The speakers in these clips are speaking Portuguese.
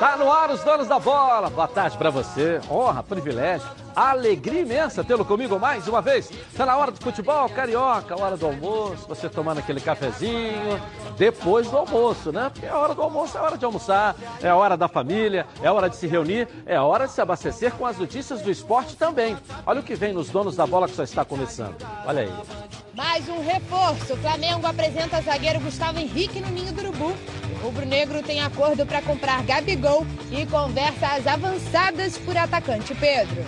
Tá no ar os donos da bola. Boa tarde para você. Honra, privilégio, alegria imensa tê-lo comigo mais uma vez. Tá na hora do futebol carioca, hora do almoço, você tomando aquele cafezinho depois do almoço, né? Porque é hora do almoço, é hora de almoçar, é hora da família, é hora de se reunir, é hora de se abastecer com as notícias do esporte também. Olha o que vem nos donos da bola que só está começando. Olha aí. Mais um reforço. O Flamengo apresenta zagueiro Gustavo Henrique no Ninho do Urubu. O Rubro Negro tem acordo para comprar Gabigol e conversas avançadas por atacante Pedro.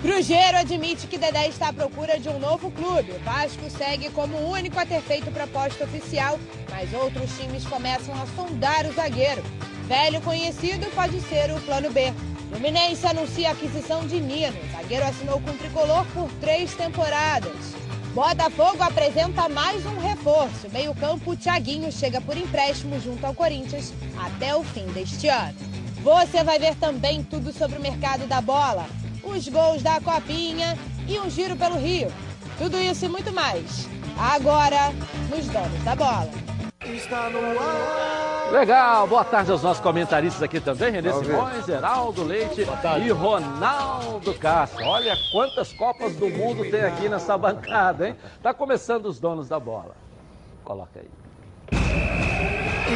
Cruzeiro admite que Dedé está à procura de um novo clube. O Vasco segue como o único a ter feito proposta oficial, mas outros times começam a sondar o zagueiro. Velho conhecido pode ser o plano B. Fluminense anuncia a aquisição de Nino. O zagueiro assinou com o tricolor por três temporadas. Botafogo apresenta mais um reforço. Meio-campo, Thiaguinho chega por empréstimo junto ao Corinthians até o fim deste ano. Você vai ver também tudo sobre o mercado da bola, os gols da Copinha e um giro pelo Rio. Tudo isso e muito mais. Agora, nos Donos da Bola. Está no ar. Legal, boa tarde aos nossos comentaristas aqui também, Renê Simões, Heraldo Leite e Ronaldo Castro. Olha quantas Copas do Mundo tem aqui nessa bancada, hein? Tá começando os donos da bola. Coloca aí.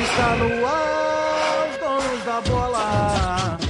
Está no ar, os donos da bola.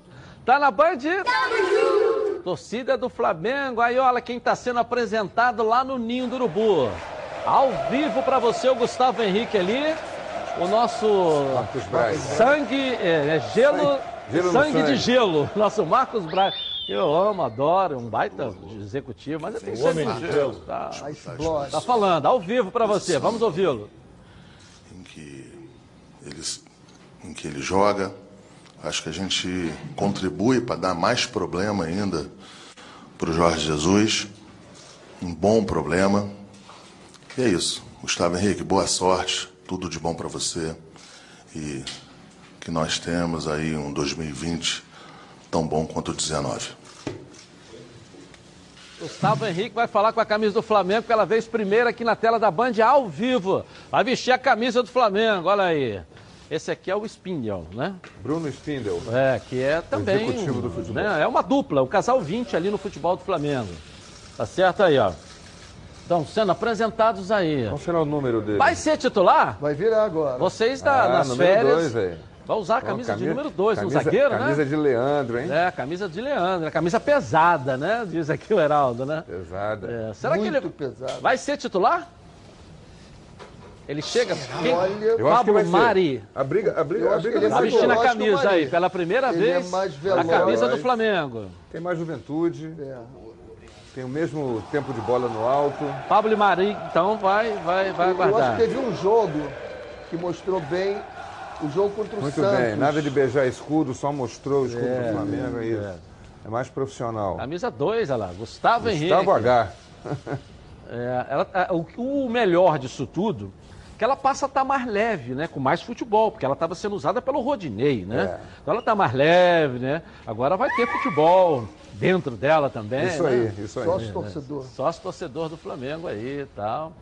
Tá na Band? Tamo junto! Torcida do Flamengo. Aí, olha quem tá sendo apresentado lá no Ninho do Urubu. Ao vivo para você, o Gustavo Henrique ali. O nosso sangue, é, é gelo, Gelo sangue, sangue. de gelo. Nosso Marcos Braz. Eu amo, adoro, um baita executivo, mas eu tenho sangue de gelo. Tá, tá falando, ao vivo para você. Vamos ouvi-lo. em que, eles, em que ele joga. Acho que a gente contribui para dar mais problema ainda para o Jorge Jesus. Um bom problema. E é isso. Gustavo Henrique, boa sorte. Tudo de bom para você. E que nós temos aí um 2020 tão bom quanto o 19. Gustavo Henrique vai falar com a camisa do Flamengo, que ela vez primeiro aqui na tela da Band ao vivo. Vai vestir a camisa do Flamengo, olha aí. Esse aqui é o Spindle, né? Bruno Spindel. É, que é também. Executivo do futebol. né, É uma dupla, o casal 20 ali no futebol do Flamengo. Tá certo aí, ó. Estão sendo apresentados aí. Qual será o número dele? Vai ser titular? Vai virar agora. Vocês da- ah, nas número férias. dois, velho. vai usar a Ó, camisa, de número 2, um camisa- zagueiro, Camisa né? de Leandro, hein? É, a camisa de Leandro, a camisa pesada, né? Diz aqui o Heraldo, né? Pesada. É, será que Muito ele pesado. vai ser titular? Ele chega. Quem? Olha, Eu acho que Pablo. Mari. A briga, a briga, a briga ele Tá é ser vestindo a camisa aí, pela primeira Ele é vez. mais a camisa do Flamengo. Tem mais juventude, É. tem o mesmo tempo de bola no alto. Pablo e Mari, então vai, vai, vai Eu acho aguardar. que teve um jogo que mostrou bem o jogo contra o Muito Santos. bem, nada de beijar escudo, só mostrou o escudo É, do Flamengo, é isso. é. É mais profissional. Camisa 2, olha lá, Gustavo, Henrique. Gustavo H. É, ela- o, o melhor disso tudo, que ela passa a estar mais leve, né? Com mais futebol, porque ela estava sendo usada pelo Rodinei, né? É. Então ela está mais leve, né? Agora vai ter futebol dentro dela também. Isso né? aí, isso aí. Sócio torcedor. Sócio torcedor do Flamengo aí e tal.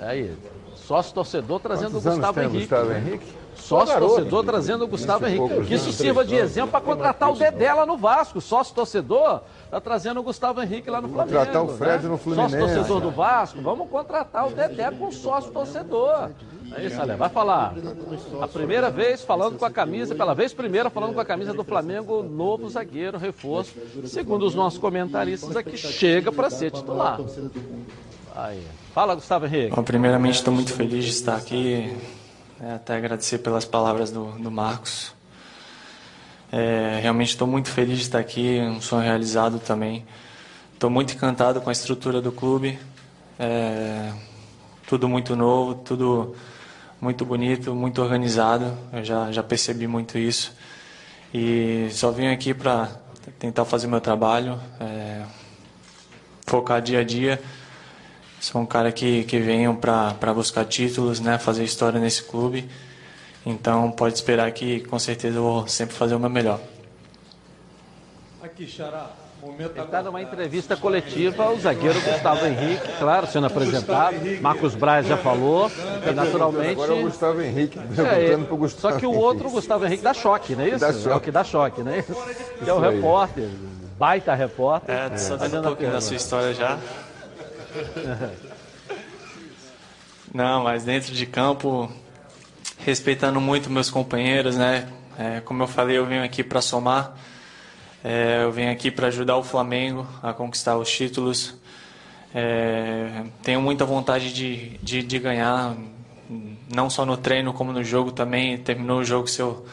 É Aí, sócio torcedor trazendo Quantos o Gustavo Henrique. Gustavo Henrique? Sócio garoto. torcedor trazendo o Gustavo e Henrique. poucos Que isso sirva de exemplo para contratar o Dedé lá no Vasco. Sócio torcedor está trazendo o Gustavo Henrique lá no Flamengo. Contratar o Fred né? no Fluminense. Sócio torcedor do Vasco. Vamos contratar o Dedé com sócio torcedor. É isso, Ale. Vai falar. A primeira vez falando com a camisa, pela vez primeira falando com a camisa do Flamengo, novo zagueiro, reforço. Segundo os nossos comentaristas aqui, chega para ser titular. Aí. Fala, Gustavo Henrique. Bom, primeiramente, estou muito feliz de estar aqui. né, até agradecer pelas palavras do, do Marcos. É, realmente estou muito feliz de estar aqui, um sonho realizado também. Estou muito encantado com a estrutura do clube. É, tudo muito novo, tudo muito bonito, muito organizado. Eu já, já percebi muito isso. E só vim aqui para tentar fazer meu trabalho, é, focar dia a dia. Sou um cara que, que venho para buscar títulos, né, fazer história nesse clube. Então pode esperar que com certeza eu vou sempre fazer o meu melhor. Aqui, Xará. Ele está numa entrevista coletiva, o zagueiro Gustavo Henrique, claro, sendo apresentado. Marcos Braz já falou, e naturalmente. Agora é o Gustavo Henrique É, perguntando pro Gustavo só que o outro, o Gustavo Henrique, dá choque, não é isso? Dá É o choque. que dá choque, não é isso? Que é o repórter, baita repórter. É, sabendo fazendo um pouquinho a- da sua história já. Não, mas dentro de campo, respeitando muito meus companheiros, né? É, como eu falei, eu venho aqui para somar. É, eu venho aqui para ajudar o Flamengo a conquistar os títulos. É, tenho muita vontade de, de, de ganhar, não só no treino como no jogo também. Terminou o jogo, se eu,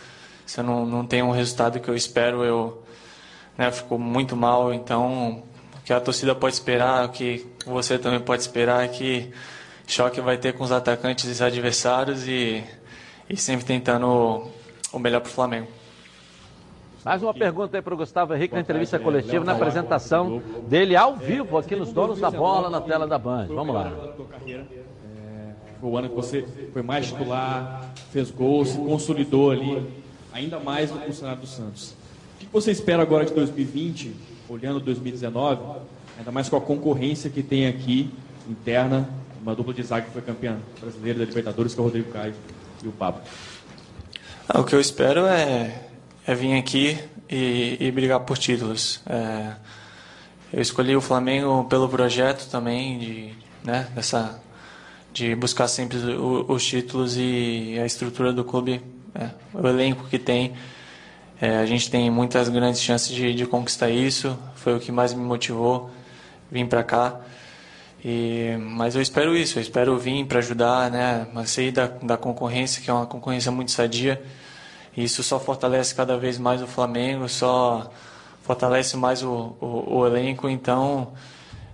se eu não, não tenho um resultado que eu espero, eu né, fico muito mal. Então, o que a torcida pode esperar, o que você também pode esperar é que choque vai ter com os atacantes e adversários e, e sempre tentando o melhor para o Flamengo. Mais uma pergunta aí para o Gustavo Henrique na entrevista coletiva, na apresentação dele ao vivo aqui nos Donos da Bola na tela da Band. Vamos lá. Foi o ano que você foi mais titular, fez gols, se consolidou ali, ainda mais no funcionário do Santos. O que você espera agora de 2020, olhando 2019, ainda mais com a concorrência que tem aqui, interna, uma dupla de zaga que foi campeã brasileira da Libertadores, que é o Rodrigo Caio e o. Ah, O que eu espero é, é vir aqui e, e brigar por títulos. É, eu escolhi o Flamengo pelo projeto também de, né, dessa, de buscar sempre o- os títulos e a estrutura do clube, é, o elenco que tem. É, a gente tem muitas grandes chances de, de conquistar isso. Foi o que mais me motivou vir para cá. E, mas eu espero isso, eu espero vir para ajudar, né, a sair da, da concorrência, que é uma concorrência muito sadia. E isso só fortalece cada vez mais o Flamengo, só fortalece mais o, o, o elenco. Então,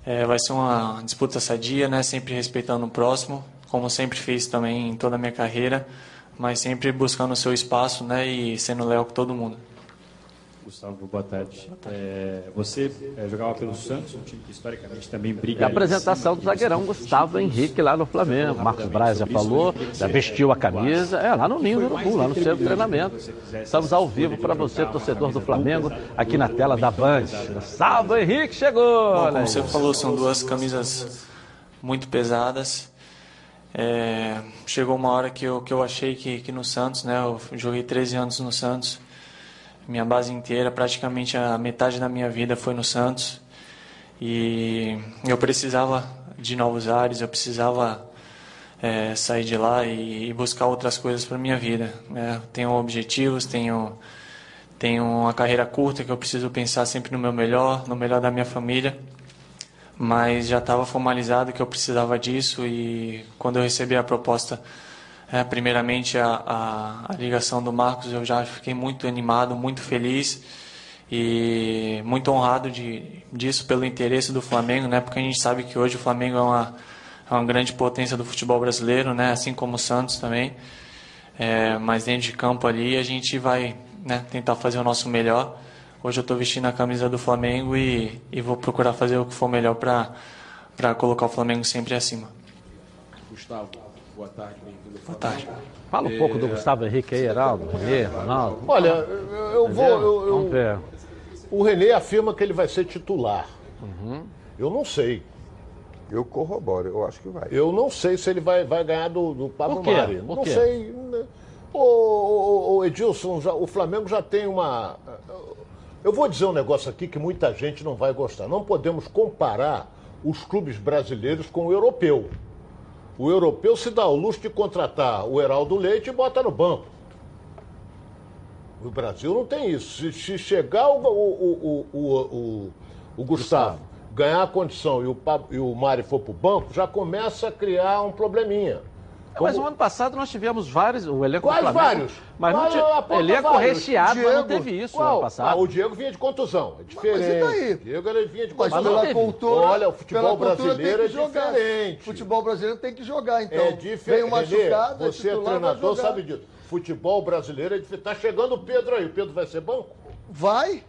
é, vai ser uma disputa sadia, né, sempre respeitando o próximo, como sempre fiz também em toda a minha carreira, mas sempre buscando o seu espaço, né, e sendo leal com todo mundo. Gustavo, boa tarde. É, você é, jogava pelo Santos, um time que historicamente também briga. E a apresentação cima, do zagueirão Gustavo Henrique lá no Flamengo. Marcos Braz já falou, já vestiu a camisa. É, lá no Ninho do Urubu, lá no centro de treinamento. Estamos ao vivo para você, torcedor do Flamengo, aqui na tela da Band. Gustavo Henrique chegou! Bom, como você falou, são duas camisas muito pesadas. É, chegou uma hora que eu, que eu achei que, que no Santos, né? Eu joguei 13 anos no Santos. Minha base inteira, praticamente a metade da minha vida foi no Santos. E eu precisava de novos ares, eu precisava é, sair de lá e, e buscar outras coisas para minha vida. né? Tenho objetivos, tenho tenho uma carreira curta que eu preciso pensar sempre no meu melhor, no melhor da minha família. Mas já estava formalizado que eu precisava disso e quando eu recebi a proposta, é, primeiramente a, a, a ligação do Marcos, eu já fiquei muito animado, muito feliz e muito honrado de, disso pelo interesse do Flamengo, né? Porque a gente sabe que hoje o Flamengo é uma, é uma grande potência do futebol brasileiro, né? Assim como o Santos também. É, mas dentro de campo ali a gente vai né, tentar fazer o nosso melhor. Hoje eu estou vestindo a camisa do Flamengo e, e vou procurar fazer o que for melhor para colocar o Flamengo sempre acima. Gustavo, boa tarde. bem-vindo. Boa tarde. Fala um pouco do Gustavo Henrique aí, Heraldo, Renê, Ronaldo. Olha, eu, vou. eu- eu- Vamos ver. o Renê afirma que ele vai ser titular. Uhum. Eu não sei. Eu corroboro, eu acho que vai. Eu não sei se ele vai, vai ganhar do, do Pablo Por quê? Mari. Por não quê? sei. Ô, ô, ô, Edilson, já- o Flamengo já tem uma. Eu vou dizer um negócio aqui que muita gente não vai gostar. Não podemos comparar os clubes brasileiros com o europeu. O europeu se dá o luxo de contratar o Heraldo Leite e bota no banco. O Brasil não tem isso. Se, chegar o, o, o, o, o, o Gustavo ganhar a condição e o, e o Mari for pro banco, já começa a criar um probleminha. Mas no ano passado nós tivemos vários, o elenco Quais do Flamengo. vários? Mas não Qual- tinha, aponta elenco vários. recheado, mas não Diego, teve isso no qual? ano passado. Ah, o Diego vinha de contusão, é diferente. e daí? O Diego ele vinha de Mas contusão. pela teve. cultura, Olha, o futebol pela brasileiro é diferente. Futebol brasileiro tem que jogar, então. é Vem diferente. machucado, é você é treinador, sabe disso. Futebol brasileiro é diferente. Tá chegando o Pedro aí. O Pedro vai ser banco? Vai.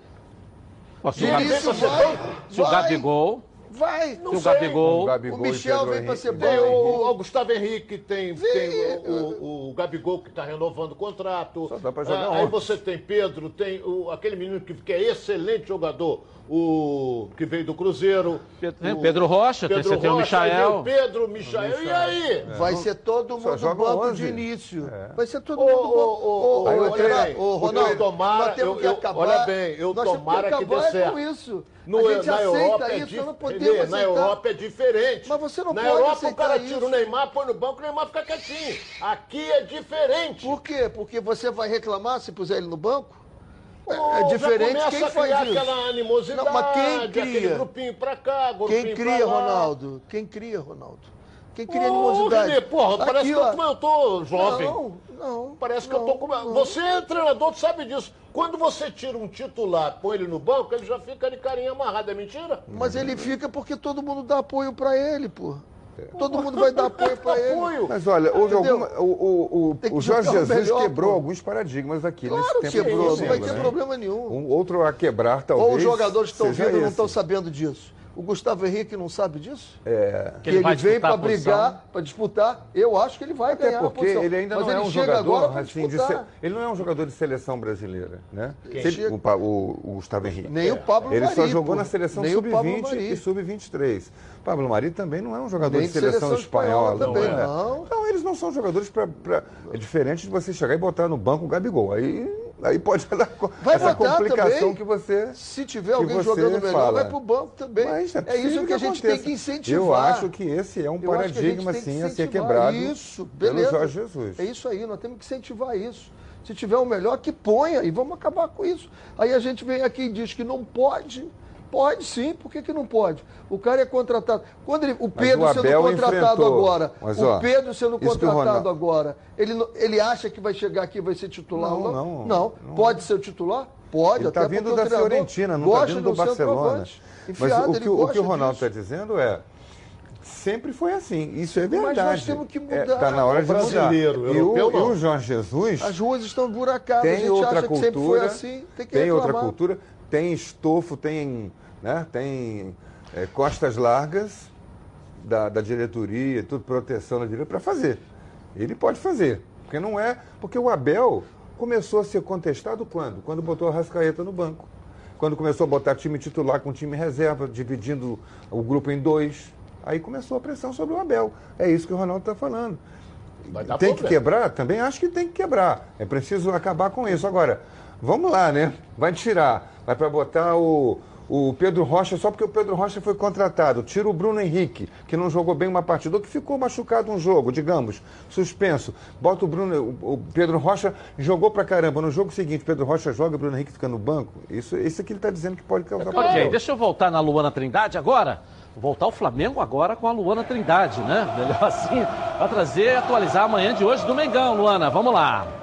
Pô, se o Vinícius Gabi- vai, Se o Gabigol, Vai. se o Gabigol, O Gabigol O Michel Pedro vem pra Henrique. ser Tem bom. o, o Gustavo Henrique, tem, tem o, o- o Gabigol que está renovando o contrato. Só dá pra jogar Ah, aí você tem Pedro, tem o- aquele menino que, que é excelente jogador, o que veio do Cruzeiro. Pedro- tem o o Pedro Rocha, tem- você tem o Rocha, Michael. Pedro, Michael. E aí? Vai ser todo mundo banco 11. de início. É. Vai ser todo mundo ô, banco. eu bem, ô, Ronaldo, eu tomara- nós temos eu- que eu- acabar. olha bem, eu nós temos tomara que acabar dê é certo. com isso. A gente na aceita é isso, nós não podemos Lelê. Na Europa é diferente. Mas você não na pode Europa o cara isso. tira o Neymar, põe no banco, o Neymar fica quietinho. Aqui é diferente. Por quê? Porque você vai reclamar se puser ele no banco? É, é diferente quem a faz criar isso. aquela animosidade, Não, mas quem aquele cria? grupinho pra cá, grupinho Quem pra cria, lá. Ronaldo? Quem cria, Ronaldo? Quem cria Ô, animosidade? Renê, porra, parece Aqui, que eu, ó. eu tô jovem. Não, não. Parece que não, eu tô com. não. Você é treinador, tu sabe disso. Quando você tira um titular, põe ele no banco, ele já fica de carinha amarrada. É mentira? Mas ele fica porque todo mundo dá apoio pra ele, pô. Todo mundo vai dar apoio pra ele. Apoio. Mas olha, houve Entendeu? alguma, o, o, o, que o Jorge Jesus melhor, quebrou pô. alguns paradigmas aqui Claro nesse que tempo. quebrou, não vai mundo, ter né? problema nenhum. Um outro a quebrar, talvez. Ou os jogadores que estão vindo não estão sabendo disso. O Gustavo Henrique não sabe disso? É. Que ele ele, vai vem disputar pra a posição. brigar, pra disputar. Eu acho que ele vai Até ganhar porque ele ainda Mas não é ele um chega agora jogador pra assim, se- ele não é um jogador de seleção brasileira, né? Ele- chega- o, Pa- o- o Gustavo Henrique. Nem o Pablo Ele só jogou pô. na seleção Nem o Pablo sub-20 Mari. e sub-23. Pablo Mari também não é um jogador Nem de seleção, espanhola, também, não é? não. Então eles não são jogadores para é diferente de você chegar e botar no banco o Gabigol. Aí aí pode dar Vai essa complicação também. que você Se tiver que alguém jogando melhor, fala. vai pro banco também. Mas é possível isso que a gente tem aconteça. que incentivar. Eu acho que esse é um Eu que paradigma tem que sim a ser quebrado Isso, pelo beleza. Jorge Jesus. É isso aí, nós temos que incentivar isso. Se tiver o melhor, que ponha e vamos acabar com isso. Aí a gente vem aqui e diz que não pode. Pode sim, por que, que não pode? O cara é contratado. Quando ele- o Pedro o sendo contratado enfrentou. agora, Mas, o ó, Pedro sendo o contratado Ronaldo- agora, ele, ele acha que vai chegar aqui e vai ser titular? Não, ou não, não. não. Pode ser o titular? Pode, Ele até está vindo o da Fiorentina, não está gosta vindo do Barcelona. centroavante Mas enfiado, o ele que, o, que o Ronaldo está dizendo é. Sempre foi assim, isso é Mas verdade. nós temos que mudar. Está na hora de O brasileiro, mudar. o E o, e o Jorge Jesus As ruas estão buracadas, a tem gente outra acha que sempre foi cultura, assim, tem que tem outra cultura, tem estofo, tem, né, tem é, costas largas da, da diretoria, tudo proteção da diretoria para fazer. Ele pode fazer, porque não é, porque o Abel começou a ser contestado quando? Quando botou a Rascaeta no banco. Quando começou a botar time titular com time reserva, dividindo o grupo em dois. Aí começou a pressão sobre o Abel. É isso que o Ronaldo está falando. Tem que problema. quebrar? Também acho que tem que quebrar. É preciso acabar com isso. Agora, vamos lá, né? Vai tirar. Vai para botar o, o Pedro Rocha só porque o Pedro Rocha foi contratado. Tira o Bruno Henrique, que não jogou bem uma partida, ou que ficou machucado um jogo, digamos, suspenso. Bota o Bruno, o, Pedro Rocha jogou pra caramba. No jogo seguinte, Pedro Rocha joga, o Bruno Henrique fica no banco. Isso, isso é que ele está dizendo que pode causar Ok, problema. deixa eu voltar na Luana Trindade agora. Voltar ao Flamengo agora com a Luana Trindade, né? Melhor assim, para trazer e atualizar amanhã de hoje do Mengão, Luana. Vamos lá.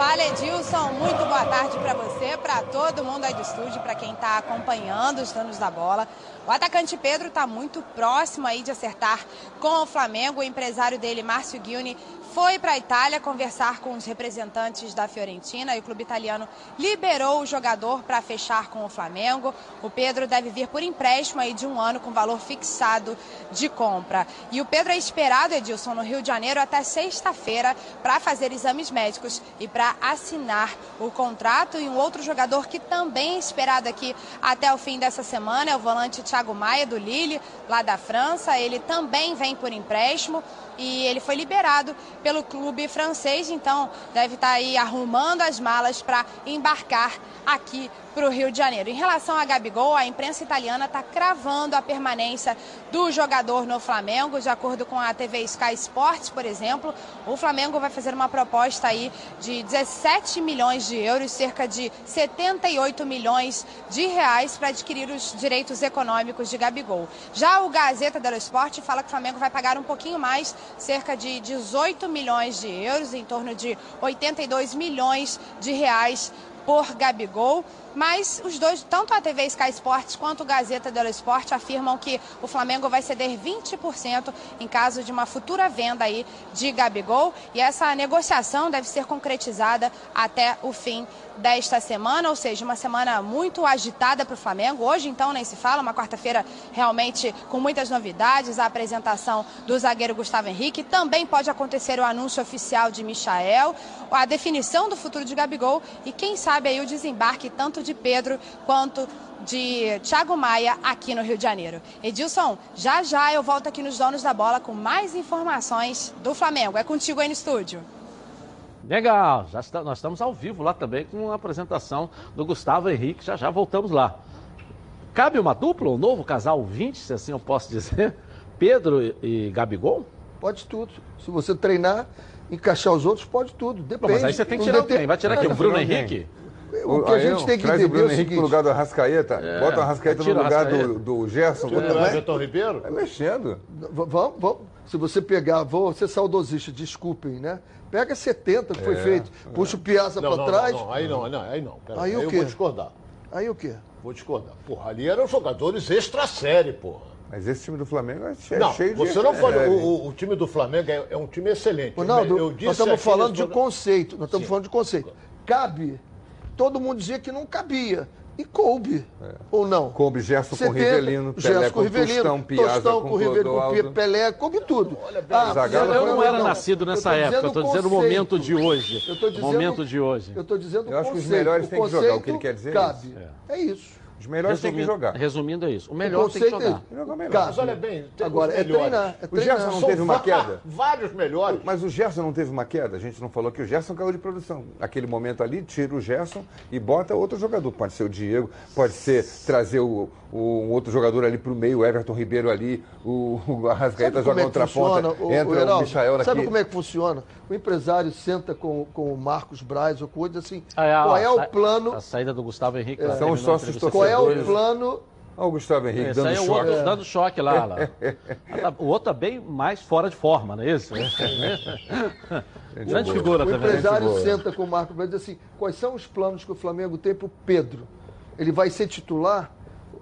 Fala Edilson, muito boa tarde para você, para todo mundo aí do estúdio, para quem está acompanhando os danos da bola. O atacante Pedro está muito próximo aí de acertar com o Flamengo. O empresário dele, Márcio Guiuni, foi para a Itália conversar com os representantes da Fiorentina e o clube italiano liberou o jogador para fechar com o Flamengo. O Pedro deve vir por empréstimo aí de um ano com valor fixado de compra. E o Pedro é esperado, Edilson, no Rio de Janeiro até sexta-feira para fazer exames médicos e para assinar o contrato. E um outro jogador que também é esperado aqui até o fim dessa semana é o volante Thiago Maia, do Lille, lá da França. Ele também vem por empréstimo e ele foi liberado pelo clube francês, então deve estar aí arrumando as malas para embarcar aqui para o Rio de Janeiro. Em relação a Gabigol, a imprensa italiana está cravando a permanência do jogador no Flamengo, de acordo com a TV Sky Sports, por exemplo. O Flamengo vai fazer uma proposta aí de 17 milhões de euros, cerca de 78 milhões de reais para adquirir os direitos econômicos de Gabigol. Já o Gazeta dello Sport fala que o Flamengo vai pagar um pouquinho mais, cerca de 18 milhões de euros, em torno de 82 milhões de reais por Gabigol. mas os dois, tanto a TV Sky Sports quanto o Gazeta dello Sport afirmam que o Flamengo vai ceder 20% em caso de uma futura venda aí de Gabigol e essa negociação deve ser concretizada até o fim desta semana, ou seja, uma semana muito agitada para o Flamengo. Hoje, então, nem se fala, uma quarta-feira realmente com muitas novidades, a apresentação do zagueiro Gustavo Henrique. Também pode acontecer o anúncio oficial de Michael, a definição do futuro de Gabigol e, quem sabe, aí o desembarque tanto de Pedro quanto de Thiago Maia aqui no Rio de Janeiro. Edilson, já já eu volto aqui nos Donos da Bola com mais informações do Flamengo. É contigo aí no estúdio. Legal, já está, nós estamos ao vivo lá também com a apresentação do Gustavo Henrique. Já já voltamos lá. Cabe uma dupla, um novo casal 20, se assim eu posso dizer? Pedro e, Gabigol? Pode tudo. Se você treinar, encaixar os outros, pode tudo. Depende. Mas aí você tem que tirar quem? Vai tirar aqui o Bruno Henrique? O que a gente tem que Traz entender o Bruno é o Henrique seguinte. pro lugar do Arrascaeta. É, Bota o Arrascaeta no lugar Arrascaeta. do, do Gerson. Tira o Ribeiro? É mexendo. Vamos, vamos. Se você pegar, vou ser saudosista, desculpem, né? Pega 70 que foi É, feito, puxa o Piazza Não, para não, trás. não, não, aí não, não, aí não. Pera, Aí aí o eu quê? vou discordar. Aí o quê? Vou discordar. Porra, ali eram jogadores extra-série, porra. Mas esse time do Flamengo é não, cheio de. você não é, O, o- time do Flamengo é, é um time excelente. Ronaldo, Eu disse nós estamos falando de programa- conceito. Nós estamos Sim. falando de conceito. Cabe. Todo mundo dizia que não cabia. E coube. Ou não? Coube Gerson com Rivelino, Pelé Gerson com Rivelino, Tostão, Piazza Tostão com com Rivelino. Pelé, coube tudo. Zagallo Eu não era não. nascido nessa Eu época, eu estou dizendo o momento de hoje. Eu tô dizendo- momento de hoje. Eu estou dizendo Eu acho que os melhores têm que jogar, o que ele quer dizer é Cabe. isso. É isso. Os melhores têm que jogar. resumindo é isso. O O melhor tem que jogar. é Jogar melhor. Mas olha bem, tem Agora, é melhores. treinar. É O treinar. Gerson não São teve uma queda? Vários melhores. Mas o Gerson não teve uma queda? A gente não falou que o Gerson caiu de produção. Aquele momento ali, tira o Gerson e bota outro jogador. Pode ser o Diego, pode ser trazer o, o- um outro jogador ali para o meio, o Everton Ribeiro ali, o, o Arrascaeta joga é outra funciona, ponta, o- entra o o, Heraldo? Michael aqui. Sabe como é que funciona? O empresário senta com, com o Marcos Braz ou com outro assim, Ah, é, qual é sa- o plano, A saída do Gustavo Henrique. lá, São os a sócios qual é o plano Olha o Gustavo Henrique Esse dando aí é o choque. outro dando choque lá. lá. Ah, tá- O outro tá bem mais fora de forma, não é isso? Grande figura O também. empresário senta com o Marco Braz e diz assim: quais são os planos que o Flamengo tem para o Pedro? Ele vai ser titular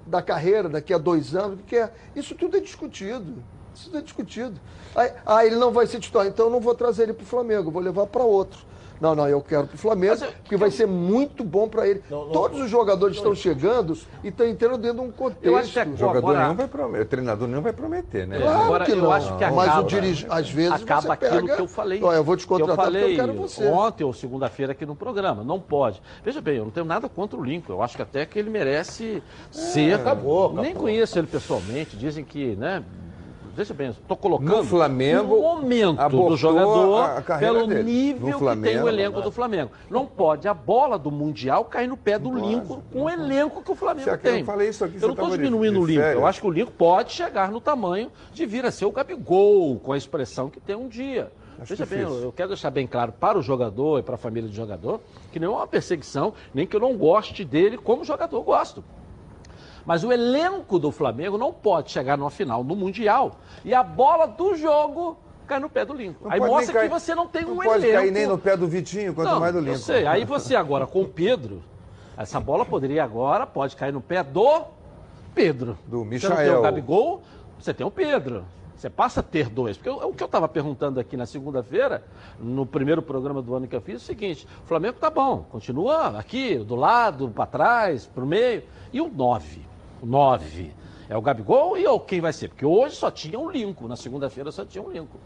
da carreira daqui a dois anos? O que é? Isso tudo é discutido. Isso tudo é discutido. Aí, ah, ele não vai ser titular, então eu não vou trazer ele para o Flamengo, vou levar para outro. Não, não, eu quero para o Flamengo, Mas eu- porque vai ser muito bom para ele. Não, não, Todos os jogadores estão chegando e estão entrando dentro de um contexto. Eu acho que é Jogador Agora- nenhum vai prometer, treinador nenhum vai prometer, né? É. Agora, que eu não. acho que Mas acaba- o dirige, às vezes acaba você aquilo pega, que eu falei. Ó, eu vou te que eu contratar falei porque eu quero você. ontem ou segunda-feira aqui no programa. Não pode. Veja bem, eu não tenho nada contra o Lincoln. Eu acho que até que ele merece ser. acabou, acabou. Nem conheço ele pessoalmente. Dizem que, né? Veja bem, estou colocando No Flamengo, o momento do jogador a- a pelo dele. nível No que tem Flamengo, o elenco do Flamengo. Não pode a bola do Mundial cair no pé do Lincoln com o elenco que o Flamengo tem. Eu falei isso aqui, Eu não estou de- diminuindo o Lincoln. Eu acho que o Lincoln pode chegar no tamanho de vir a ser o Gabigol, com a expressão que tem um dia. Acho Veja bem, difícil. eu eu quero deixar bem claro para o jogador e para a família do jogador que não é uma perseguição, nem que eu não goste dele como jogador, gosto. Mas o elenco do Flamengo não pode chegar numa final no Mundial e a bola do jogo cai no pé do Lincoln. Não Aí pode mostra cair- que você não tem não um pode elenco. cair nem no pé do Vitinho, quanto Não, mais do eu Lincoln. sei. Aí você agora com o Pedro, essa bola poderia agora, pode cair no pé do Pedro. Do Você não tem Michael. o Gabigol, você tem o Pedro. Você passa a ter dois. Porque o, o que eu estava perguntando aqui na segunda-feira, no primeiro programa do ano que eu fiz, é o seguinte: o Flamengo tá bom, continua aqui, do lado, para trás, para o meio. E o 9? 9 é o Gabigol e ou quem vai ser? Porque hoje só tinha um Lincoln, na segunda-feira só tinha um Lincoln.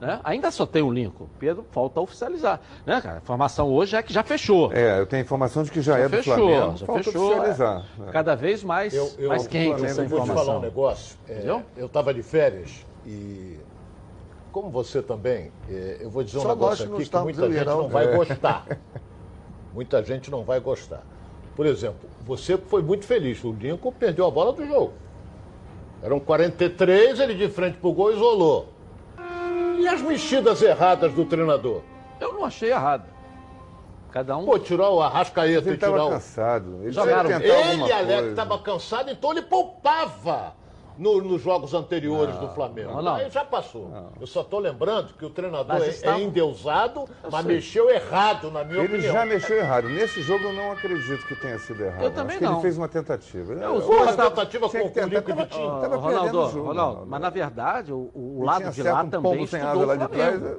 Né? Ainda só tem um Lincoln. Pedro, falta oficializar. Né, cara? A informação hoje é que já fechou. É, eu tenho informação de que já, Já é do fechou, Flamengo. já falta fechou. oficializar. é. Cada vez mais, Eu, eu, mais quente eu, essa eu vou te informação. falar um negócio. É, eu estava de férias e, como você também, é, eu vou dizer um Só negócio aqui que estamos, muita gente não vai gostar. Muita gente não vai gostar. Por exemplo, você foi muito feliz. O Lincoln perdeu a bola do jogo. Eram 43, ele de frente pro gol isolou. E as mexidas erradas do treinador? Eu não achei errado. Cada um. Pô, tirar o Arrascaeta Ele e tirar estava o... cansado. Ele Jogaram. Ele, alguma Alex, estava cansado, então ele poupava no- nos jogos anteriores do Flamengo. não, não. Aí já passou. Eu só tô lembrando que o treinador Mas é, estavam- é endeusado, mas sei. mexeu errado, na minha Ele opinião. já mexeu errado. Nesse jogo eu não acredito que tenha sido errado. Eu também Acho que não. ele fez uma tentativa. Eu- Eu- Pô, a Tava- tentativa com o e Vitinho. tava- tava Ronaldo, perdendo o jogo, Ronaldo, Ronaldo. mas na verdade, o, o Ele lado de lá um também estudou o lá de Flamengo.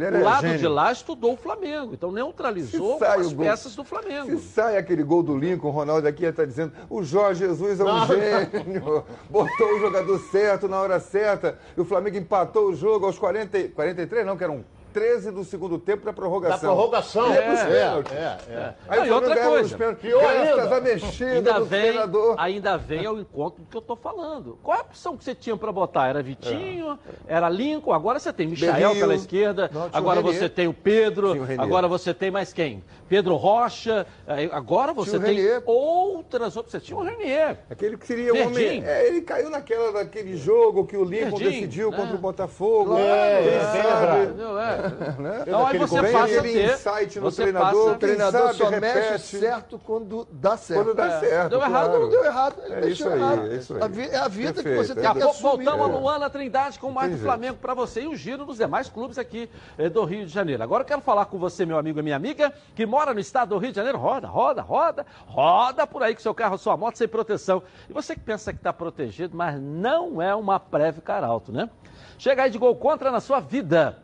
Era o lado gênio. de lá estudou o Flamengo, então neutralizou as peças do Flamengo. Se sai aquele gol do Lincoln, o Ronaldo aqui está dizendo o Jorge Jesus é um Não. gênio, botou o jogador certo na hora certa, e o Flamengo empatou o jogo aos 40, e- 43, não, que eram 13 do segundo tempo da prorrogação. Da prorrogação. É É, pênaltis. é, é. Aí Não, o e outra coisa, pênaltis, pior graças ainda. à mexida Ainda do vem, treinador. ainda vem ao encontro do que eu tô falando. Qual a opção que você tinha para botar? Era Vitinho, era Lincoln, agora você tem Michael Berrio. pela esquerda, Não, agora Renier. você tem o Pedro, o agora você tem mais quem? Pedro Rocha, agora você tem Renier. outras opções. Você tinha o Renier. Aquele que seria o homem. Verdinho. É, ele caiu naquela daquele jogo que o Lincoln Verdinho, decidiu né? contra o Botafogo. É, é, sabe? É. Né? Então aí você passa a aquele ter... insight no você treinador, passa- O treinador sabe, só repete. mexe certo quando dá certo. Quando dá É. certo. Deu errado, claro. Não deu errado, ele É mexeu isso aí, errado. é isso aí. A vi- é a vida que Perfeito, você é tem Daqui que assumir. voltamos a É. Luana Trindade com mais do. Flamengo para você e o giro dos demais clubes aqui eh, do Rio de Janeiro. Agora eu quero falar com você, meu amigo e minha amiga, que mora no estado do Rio de Janeiro. Roda, roda, roda, roda por aí com seu carro, sua moto sem proteção. E você que pensa que está protegido, mas não é uma Preve Caralto, né? Chega aí de gol contra na sua vida.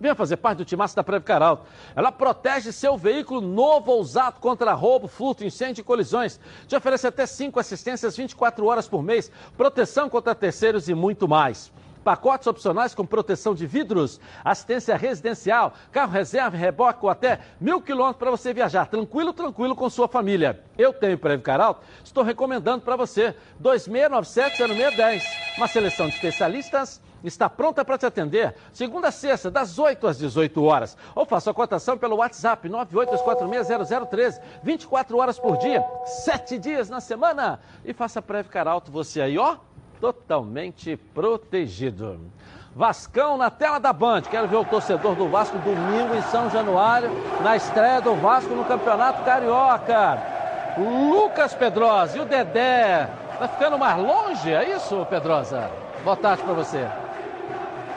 Venha fazer parte do timaço da Preve Caralto. Ela protege seu veículo novo ou usado contra roubo, furto, incêndio e colisões. Te oferece até 5 assistências 24 horas por mês, proteção contra terceiros e muito mais. Pacotes opcionais com proteção de vidros, assistência residencial, carro reserva, reboque ou até mil quilômetros para você viajar tranquilo, tranquilo com sua família. Eu tenho Preve Caralto, estou recomendando para você 2697-0610. Uma seleção de especialistas está pronta para te atender. Segunda a sexta, das 8 às 18 horas. Ou faça a cotação pelo WhatsApp 982460013. 24 horas por dia, 7 dias na semana. E faça Preve Caralto você aí, ó, totalmente protegido. Vascão na tela da Band. Quero ver o torcedor do Vasco domingo em São Januário, na estreia do Vasco no Campeonato Carioca. Lucas Pedrosa e o Dedé. Tá ficando mais longe, é isso, Pedrosa? Boa tarde para você.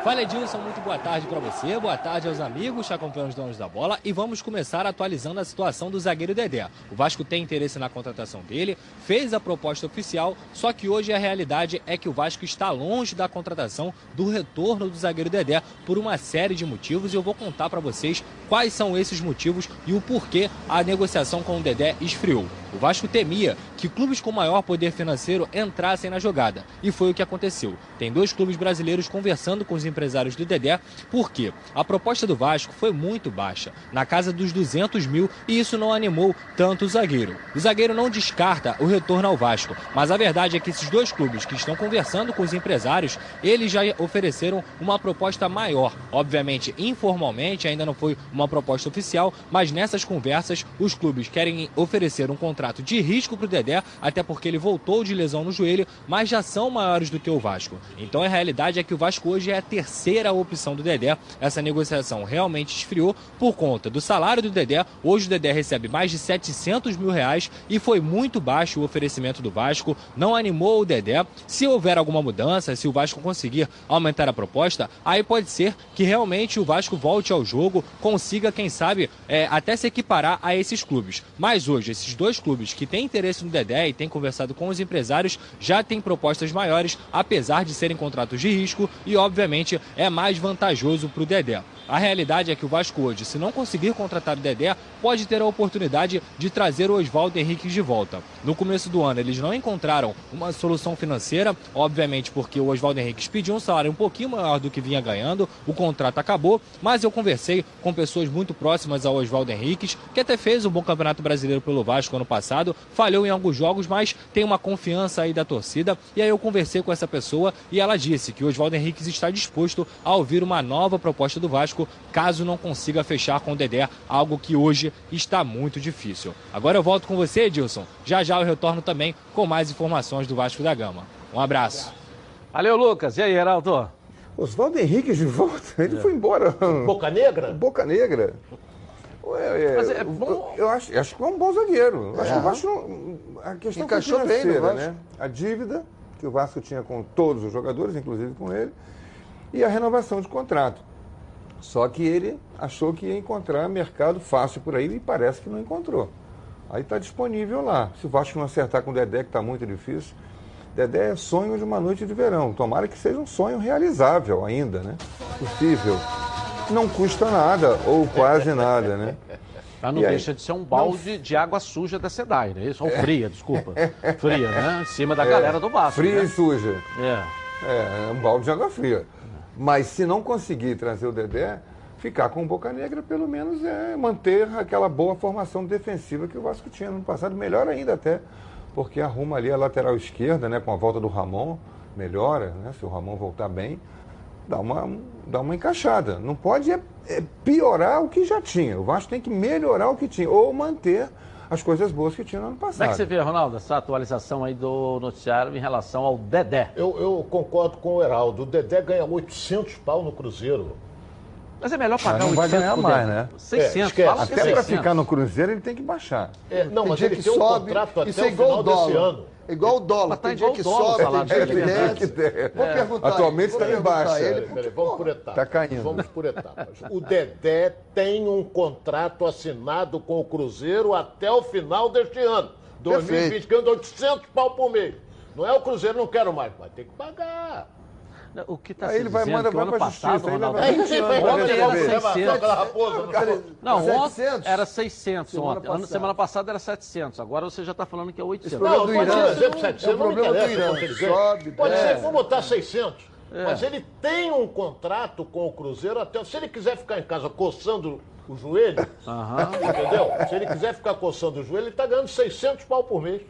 Fala Edilson, muito boa tarde para você, boa tarde aos amigos que acompanham os donos da bola e vamos começar atualizando a situação do zagueiro Dedé. O Vasco tem interesse na contratação dele, fez a proposta oficial, só que hoje a realidade é que o Vasco está longe da contratação do retorno do zagueiro Dedé por uma série de motivos e eu vou contar para vocês quais são esses motivos e o porquê a negociação com o Dedé esfriou. O Vasco temia que clubes com maior poder financeiro entrassem na jogada. E foi o que aconteceu. Tem dois clubes brasileiros conversando com os empresários do Dedé, porque a proposta do Vasco foi muito baixa, na casa dos 200 mil, e isso não animou tanto o zagueiro. O zagueiro não descarta o retorno ao Vasco, mas a verdade é que esses dois clubes que estão conversando com os empresários, eles já ofereceram uma proposta maior. Obviamente, informalmente, ainda não foi uma proposta oficial, mas nessas conversas, os clubes querem oferecer um contrato de risco para o Dedé, até porque ele voltou de lesão no joelho, mas já são maiores do que o Vasco. Então a realidade é que o Vasco hoje é a terceira opção do Dedé. Essa negociação realmente esfriou por conta do salário do Dedé. Hoje o Dedé recebe mais de 700 mil reais e foi muito baixo o oferecimento do Vasco, não animou o Dedé. Se houver alguma mudança, se o Vasco conseguir aumentar a proposta, aí pode ser que realmente o Vasco volte ao jogo, consiga, quem sabe, é, até se equiparar a esses clubes. Mas hoje, esses dois clubes que têm interesse no Dedé e têm conversado com os empresários já têm propostas maiores, apesar de serem contratos de risco e, obviamente, é mais vantajoso para o Dedé. A realidade é que o Vasco hoje, se não conseguir contratar o Dedé, pode ter a oportunidade de trazer o Oswaldo Henrique de volta. No começo do ano, eles não encontraram uma solução financeira, obviamente porque o Oswaldo Henrique pediu um salário um pouquinho maior do que vinha ganhando, o contrato acabou, mas eu conversei com pessoas muito próximas ao Oswaldo Henrique, que até fez um bom campeonato brasileiro pelo Vasco ano passado, falhou em alguns jogos, mas tem uma confiança aí da torcida. E aí eu conversei com essa pessoa e ela disse que o Oswaldo Henrique está disposto a ouvir uma nova proposta do Vasco, caso não consiga fechar com o Dedé, algo que hoje está muito difícil. Agora eu volto com você, Edilson. Já já eu retorno também com mais informações do Vasco da Gama. Um abraço. Valeu, Lucas. E aí, Heraldo? Oswaldo Henrique de volta, ele foi embora. Boca Negra? Boca Negra. Ué, é, Mas é eu- bom- Eu, acho, acho que é um bom zagueiro. Eu Acho que o Vasco não- a questão Encaixou foi bem no Vasco. né? A dívida que o Vasco tinha com todos os jogadores, inclusive com ele, e a renovação de contrato. Só que ele achou que ia encontrar mercado fácil por aí e parece que não encontrou. Aí está disponível lá. Se o Vasco não acertar com o Dedé, que está muito difícil, Dedé é sonho de uma noite de verão. Tomara que seja um sonho realizável ainda, né? Possível. Não custa nada, ou quase nada, né? Mas não E aí? deixa de ser um balde de água suja da SEDAI, não é isso? Ou fria, desculpa. Fria, né? Em cima da galera do Vasco. Fria né? e suja. É. É, é um balde de água fria. Mas se não conseguir trazer o Dedé, ficar com o Boca Negra, pelo menos é manter aquela boa formação defensiva que o Vasco tinha no passado, melhor ainda até, porque arruma ali a lateral esquerda, né, com a volta do Ramon, melhora, né, se o Ramon voltar bem, dá uma, dá uma encaixada. Não pode é, é piorar o que já tinha. O Vasco tem que melhorar o que tinha, ou manter as coisas boas que tinha no ano Como é passado. que você vê, Ronaldo, essa atualização aí do noticiário em relação ao Dedé? Eu, eu concordo com o Heraldo. O Dedé ganha 800 pau no Cruzeiro. Mas é melhor Mas pagar não vai 800 ganhar pro mais, né? 600, É, fala Até para 600. ficar no Cruzeiro ele tem que baixar. É, não, Tem mas dia ele que tem um sobe, contrato até o é final o dólar. desse ano. É igual o dólar. Tá tem dia que sobe, tem dia que né? desce. Vou É. perguntar Atualmente está em perguntar baixa. a ele, Peraí, porque, peraí, vamos por etapas. Tá caindo. Vamos por etapas. O Dedé tem um contrato assinado com o Cruzeiro até o final deste ano. 2020, ganhando 800 pau por mês. Não é o Cruzeiro, não quero mais. Vai ter que pagar. O que está Aí se ele vai, dizendo manda- que o vai ano pra passado, justiça, Ronaldo... leva Aí 20 você anos vai pra Ontem era resolver. 600. Aquela raposa no Cara, Não, ontem 700? era 600 Semana ontem. Semana passada era 700. Agora você já está falando que é 800. problema Não, pode Irã. ser exemplo 700, É o problema do Irã. Sobe, Pode ser, vamos botar 600. É. Mas ele tem um contrato com o Cruzeiro até... Se ele quiser ficar em casa coçando o joelho, Aham. entendeu? Se ele quiser ficar coçando o joelho, ele está ganhando 600 pau por mês.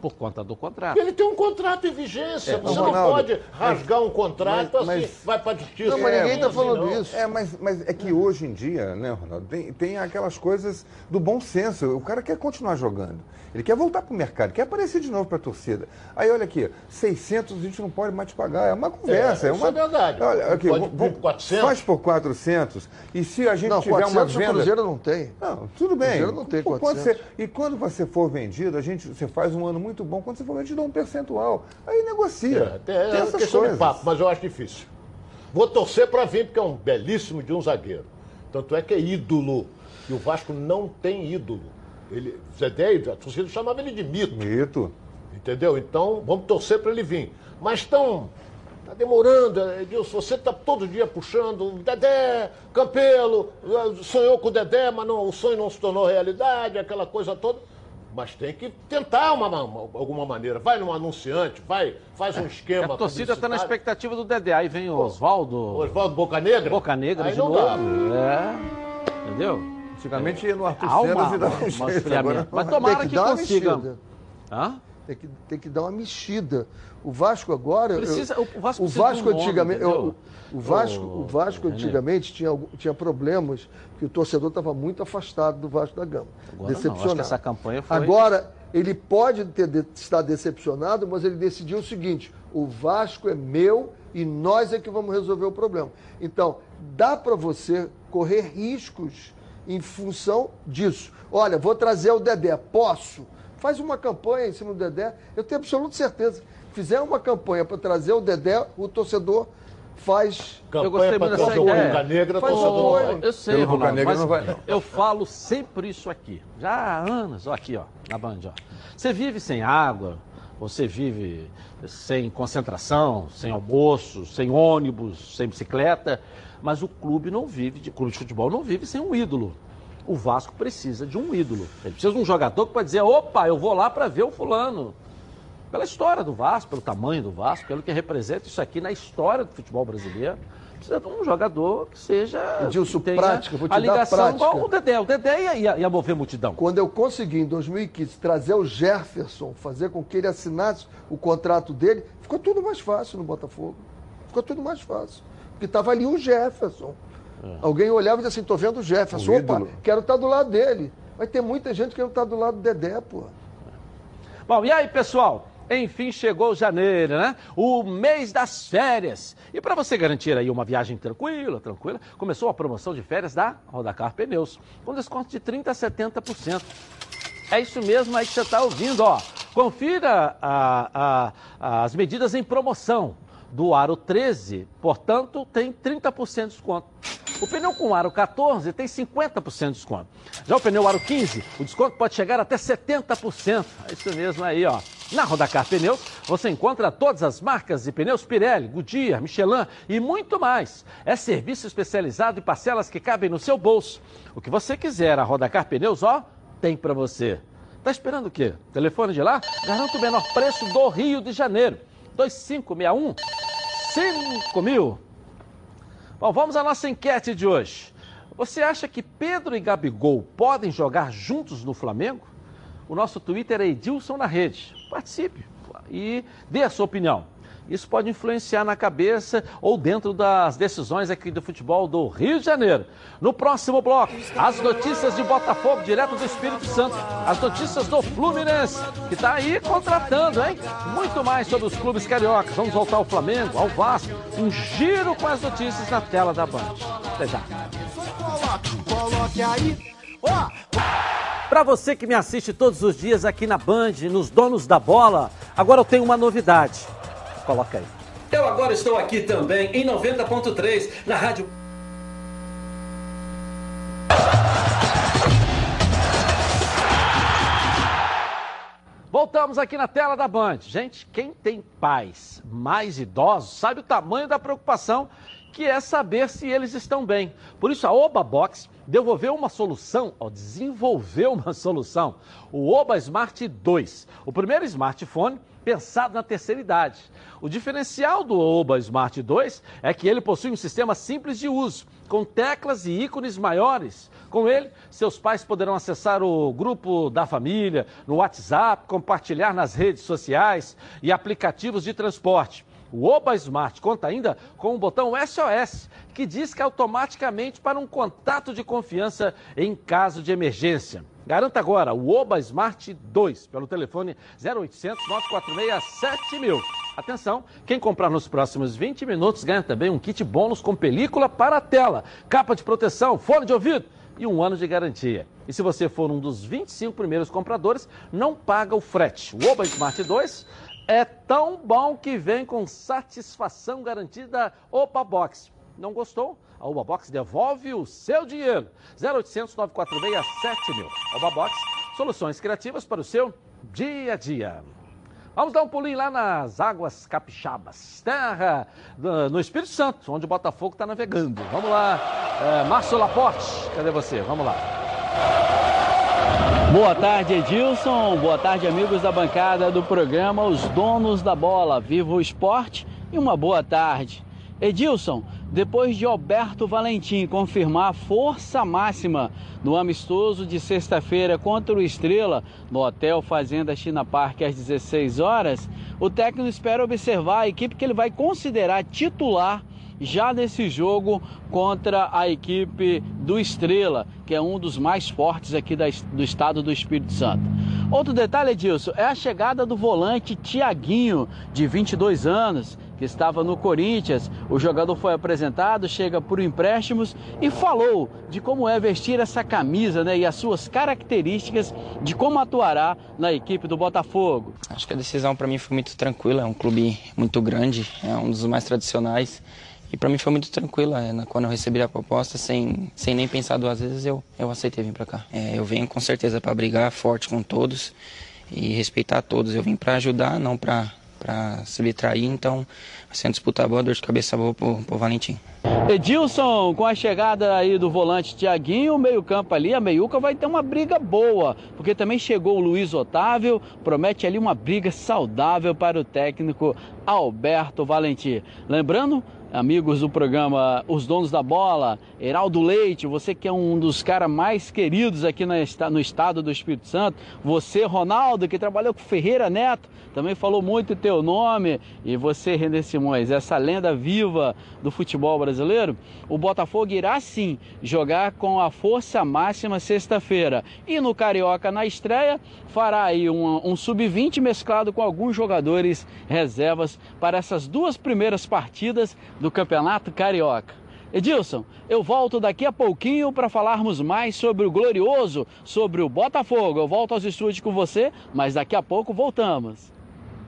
Por conta do contrato. Porque ele tem um contrato em vigência. Você não pode rasgar um contrato mas- assim, mas- vai para a justiça. Não, mas É, ninguém está assim, falando não. isso. É, mas, mas é que hoje em dia, né, Ronaldo, tem, tem aquelas coisas do bom senso. O cara quer continuar jogando. Ele quer voltar para o mercado, quer aparecer de novo para a torcida. Aí, olha aqui, 600 a gente não pode mais te pagar. É uma conversa. É, É, isso uma... é verdade. Olha, aqui, Pode vamos- vir 400. Faz por 400. E se a gente Não, tiver uma 400 o venda... Cruzeiro não tem. Não, tudo bem. Cruzeiro não tem Quando 400. você- e quando você for vendido, a gente, você faz um ano muito bom. Quando você for vendido, dá um percentual. Aí negocia. É, é, Tem essas questão coisas. de papo, mas eu acho difícil. Vou torcer para vir, porque é um belíssimo de um zagueiro. Tanto é que é ídolo. E o Vasco não tem ídolo. Ele, Zé Deide, a torcida chamava ele de mito. Mito. Entendeu? Então, vamos torcer para ele vir. Mas estão. Tá demorando, Edilson. Você tá todo dia puxando. Dedé, Campelo, sonhou com o Dedé, mas não, o sonho não se tornou realidade, aquela coisa toda. Mas tem que tentar uma, uma- alguma maneira. Vai num anunciante, vai, faz um esquema. A torcida está na expectativa do Dedé. Aí vem o Oswaldo, Oswaldo Boca Negra? Boca Negra Aí de não novo. dá. É. Entendeu? Antigamente ia no Arthur Há uma, Cenas e dava uma, um jeito. Agora, Mas tomara que que, uma consiga. mexida. Hã? Tem que, tem que dar uma mexida. O Vasco agora. eu- Precisa- o Vasco o Vasco nome, antigamente. eu- o Vasco, Ô, o Vasco antigamente tinha, tinha problemas que o torcedor estava muito afastado do Vasco da Gama. Agora não, decepcionado. acho que essa campanha foi- Agora, ele pode ter, de- estar decepcionado, mas ele decidiu o seguinte: o Vasco é meu e nós é que vamos resolver o problema. Então, dá para você correr riscos em função disso. Olha, vou trazer o Dedé, posso? Faz uma campanha em cima do Dedé. Eu tenho absoluta certeza. Fizer uma campanha para trazer o Dedé, o torcedor faz. Eu gostei Campanha para muito dessa ideia. Boca Negra, Faz torcedor vai. Eu sei, Pelo Ronaldo, Negra mas não vai, não. eu falo sempre isso aqui. Já há anos, ó, aqui, ó, na Band, ó. Você vive sem água, você vive sem concentração, sem almoço, sem ônibus, sem bicicleta, mas o clube não vive, de clube de futebol não vive sem um ídolo. O Vasco precisa de um ídolo. Ele precisa de um jogador que pode dizer, opa, eu vou lá para ver o fulano. Pela história do Vasco, pelo tamanho do Vasco, pelo que representa isso aqui na história do futebol brasileiro. Precisa de um jogador que seja. Edilson, que prática, vou te a dar ligação prática. igual o Dedé. O Dedé ia, ia, ia mover multidão. Quando eu consegui, em 2015, trazer o Jefferson, fazer com que ele assinasse o contrato dele, ficou tudo mais fácil no Botafogo. Ficou tudo mais fácil. Porque estava ali o Jefferson. Alguém olhava e dizia assim, tô vendo o Jefferson. O Opa, ídolo. quero estar do lado dele. Vai ter muita gente querendo estar do lado do Dedé, pô. Bom, e aí, pessoal? Enfim, chegou janeiro, né? O mês das férias. E para você garantir aí uma viagem tranquila, tranquila, começou a promoção de férias da Rodacar Pneus, com desconto de 30% a 70%. É isso mesmo aí que você está ouvindo, ó. Confira a, a, as medidas em promoção do aro 13, portanto, tem 30% de desconto. O pneu com aro 14 tem 50% de desconto. Já o pneu aro 15, o desconto pode chegar até 70%. É isso mesmo aí, ó. Na Rodacar Pneus, você encontra todas as marcas de pneus Pirelli, Goodyear, Michelin e muito mais. É serviço especializado e parcelas que cabem no seu bolso. O que você quiser, a Rodacar Pneus, ó, tem para você. Tá esperando o quê? Telefone de lá? Garanto o menor preço do Rio de Janeiro. 2561 5000. Bom, vamos à nossa enquete de hoje. Você acha que Pedro e Gabigol podem jogar juntos no Flamengo? O nosso Twitter é Edilson na rede. Participe e dê a sua opinião. Isso pode influenciar na cabeça ou dentro das decisões aqui do futebol do Rio de Janeiro. No próximo bloco, as notícias de Botafogo, direto do Espírito Santo. As notícias do Fluminense, que está aí contratando, hein? Muito mais sobre os clubes cariocas. Vamos voltar ao Flamengo, ao Vasco. Um giro com as notícias na tela da Band. Até já. Coloque aí. Para você que me assiste todos os dias aqui na Band, nos Donos da Bola, agora eu tenho uma novidade. Coloca aí. Eu agora estou aqui também em 90.3 na rádio. Voltamos aqui na tela da Band. Gente, quem tem pais mais idosos sabe o tamanho da preocupação que é saber se eles estão bem. Por isso a Oba Box desenvolveu uma solução, ó, desenvolveu uma solução, o Oba Smart 2, o primeiro smartphone pensado na terceira idade. O diferencial do Oba Smart 2 é que ele possui um sistema simples de uso, com teclas e ícones maiores. Com ele, seus pais poderão acessar o grupo da família, no WhatsApp, compartilhar nas redes sociais e aplicativos de transporte. O Oba Smart conta ainda com um botão SOS, que diz que automaticamente para um contato de confiança em caso de emergência. Garanta agora o Oba Smart 2 pelo telefone 0800 946 7000. Atenção, quem comprar nos próximos 20 minutos ganha também um kit bônus com película para a tela, capa de proteção, fone de ouvido e um ano de garantia. E se você for um dos 25 primeiros compradores, não paga o frete. O Oba Smart 2 é tão bom que vem com satisfação garantida Opa Box. Não gostou? A Oba Box devolve o seu dinheiro. 0800 946 7000. Oba Box, soluções criativas para o seu dia a dia. Vamos dar um pulinho lá nas águas capixabas, terra no Espírito Santo, onde o Botafogo está navegando. Vamos lá, é, Márcio Laporte, cadê você? Vamos lá. Boa tarde, Edilson. Boa tarde, amigos da bancada do programa Os Donos da Bola. Viva o esporte e uma boa tarde. Edilson, depois de Alberto Valentim confirmar força máxima no amistoso de sexta-feira contra o Estrela, no Hotel Fazenda China Park às 16 horas, o técnico espera observar a equipe que ele vai considerar titular já nesse jogo contra a equipe do Estrela, que é um dos mais fortes aqui do estado do Espírito Santo. Outro detalhe, Edilson, é a chegada do volante Tiaguinho, de 22 anos, que estava no Corinthians. O jogador foi apresentado, chega por empréstimos e falou de como é vestir essa camisa né, e as suas características de como atuará na equipe do Botafogo. Acho que a decisão para mim foi muito tranquila, é um clube muito grande, é um dos mais tradicionais. E para mim foi muito tranquila. É, quando eu recebi a proposta, sem, sem nem pensar duas vezes, eu, eu aceitei vir para cá. É, eu venho com certeza para brigar forte com todos e respeitar todos. Eu vim para ajudar, não para para subtrair, então vai ser uma disputa boa, dor de cabeça boa pro, pro Valentim. Edilson, com a chegada aí do volante Tiaguinho, o meio-campo ali, a meiuca vai ter uma briga boa, porque também chegou o Luiz Otávio, promete ali uma briga saudável para o técnico Alberto Valentim. Lembrando amigos do programa Os Donos da Bola, Heraldo Leite, você que é um dos caras mais queridos aqui no estado do Espírito Santo, você, Ronaldo, que trabalhou com Ferreira Neto, também falou muito teu nome, e você, René Simões, essa lenda viva do futebol brasileiro, o Botafogo irá sim jogar com a força máxima sexta-feira. E no Carioca, na estreia, fará aí um, um sub-20 mesclado com alguns jogadores reservas para essas duas primeiras partidas do Campeonato Carioca. Edilson, eu volto daqui a pouquinho para falarmos mais sobre o glorioso, sobre o Botafogo. Eu volto aos estúdios com você, mas daqui a pouco voltamos.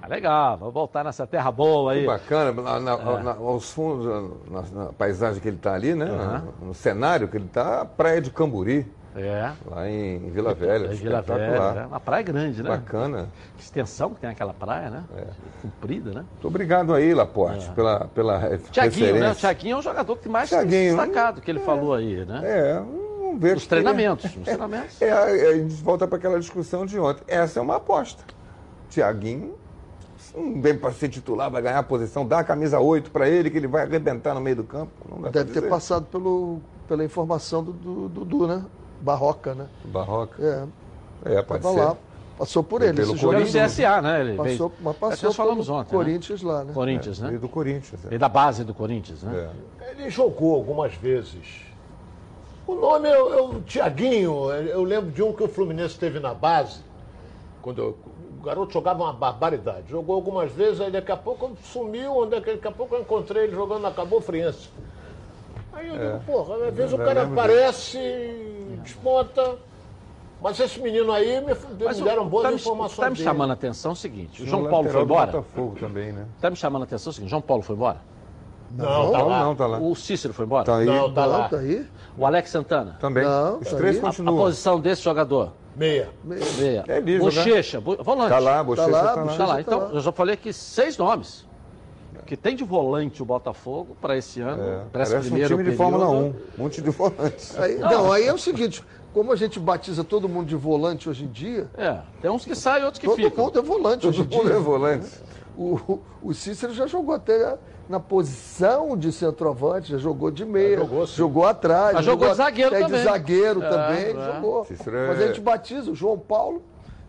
Ah, legal, vamos voltar nessa terra boa aí. Que bacana, na, na- É. na- aos fundos, na, na paisagem que ele está ali, né? Aham. No, no cenário que ele está, a praia de Camburi. É. Lá em, em Vila Velha. É Vila Velha, espetacular. é uma praia grande, né? Bacana. Que extensão que tem aquela praia, né? Comprida, né? Muito obrigado aí, Laporte, pela, pela re- Tiaguinho, né? O referência. Tiaguinho é o jogador que mais Thiaguinho, tem destacado, que ele falou aí, né? É, vamos ver. Nos que- treinamentos, nos treinamentos. É, a gente volta para aquela discussão de ontem. Essa é uma aposta. Tiaguinho não vem para ser titular, vai ganhar a posição, dá a camisa 8 para ele, que ele vai arrebentar no meio do campo. Não dá pra Deve ter passado pelo, pela informação do Dudu, né? Barroca, né? Barroca. É. É, pode Tava ser. lá. Passou por E ele. pelo esse Pelo jogador. CSA, né? Ele Passou, mas Até passou nós falamos ontem, né? Corinthians lá, né? Corinthians, né? Veio do Corinthians. é. Veio da base do Corinthians, né? Ele jogou algumas vezes. O nome é, é o Tiaguinho. Eu lembro de um que o Fluminense teve na base. Quando eu- o garoto jogava uma barbaridade. Jogou algumas vezes, aí daqui a pouco sumiu. Onde é daqui a pouco eu encontrei ele jogando na Cabo Friense. Aí eu É. digo, porra, às vezes Eu o cara aparece, desponta. Mas esse menino aí me, Mas deram boas tá me- informações. Tá me dele. chamando a atenção o seguinte: o João um Paulo foi embora? Botafogo também, né? Tá me chamando a atenção o seguinte: João Paulo foi embora? Não, tá lá. Não, tá lá. O Cícero foi embora? Tá aí. Não, tá lá. Tá aí? O Alex Santana? Também. Não, Os tá três aí. A, a continuam. posição desse jogador? Meia. Meia. É livre, né? Bochecha, bo- volante. Tá lá, Bochecha lá, tá lá. Tá lá. tá Então, lá. eu já falei aqui seis nomes. Que tem de volante o Botafogo para esse ano, É, para esse parece um primeiro time de período. Fórmula 1. Um monte de volantes. Aí, não, aí é o seguinte, como a gente batiza todo mundo de volante hoje em dia, É, tem uns que saem, outros que todo ficam. mundo é volante hoje em Todo mundo é dia. volante. O, o Cícero já jogou até na posição de centroavante, já jogou de meia, jogou, jogou atrás. Mas jogou de zagueiro até também. de zagueiro É, também, é. jogou. Cícero é- Mas a gente batiza o João Paulo,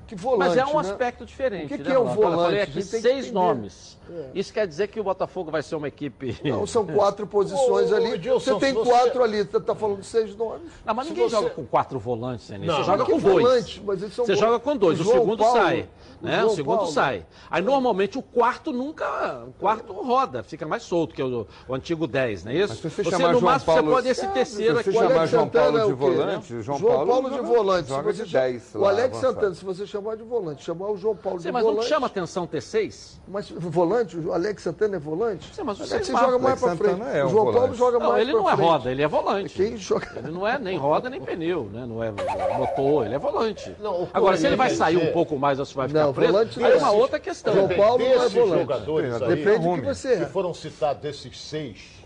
que volante, Mas é um né? aspecto diferente. O que né, que é o Ronaldo? Eu volante? falei aqui seis nomes. É. Isso quer dizer que o Botafogo vai ser uma equipe. Não, são quatro posições Ô, ali. Edilson, você tem você- quatro ali, você tá falando de seis nomes. Não, mas ninguém você- joga com quatro volantes, né? Você joga com dois. volante, mas eles são Você vo- joga com dois, o, segundo Paulo, sai. Né? O João segundo Paulo. sai. Aí normalmente o quarto nunca. O quarto roda, fica mais solto que o, o antigo 10, não é isso? Mas se você você chamar no João máximo Paulo- você pode esse É, terceiro se aqui. você O chamar João Paulo é de o quê, volante, né? João João Paulo Paulo de volante. se joga você de chama- 10 O Alex avançado. Santana, se você chamar de volante, chamar o João Paulo Sim, de mas volante. não chama atenção ter seis? Mas volante, o Alex Santana é volante? Sim, mas o você Alex joga mais pra frente. É o um João Paulo volante. joga Não, mais ele não é roda, ele é volante. Quem joga... Ele não é nem roda nem pneu, né? Não é motor, ele é volante. O Agora, se ele vai sair um pouco mais ou se vai ficar Não, volante é uma outra questão. João Paulo não é Desses volante. Depende do que você que é. foram citados esses seis,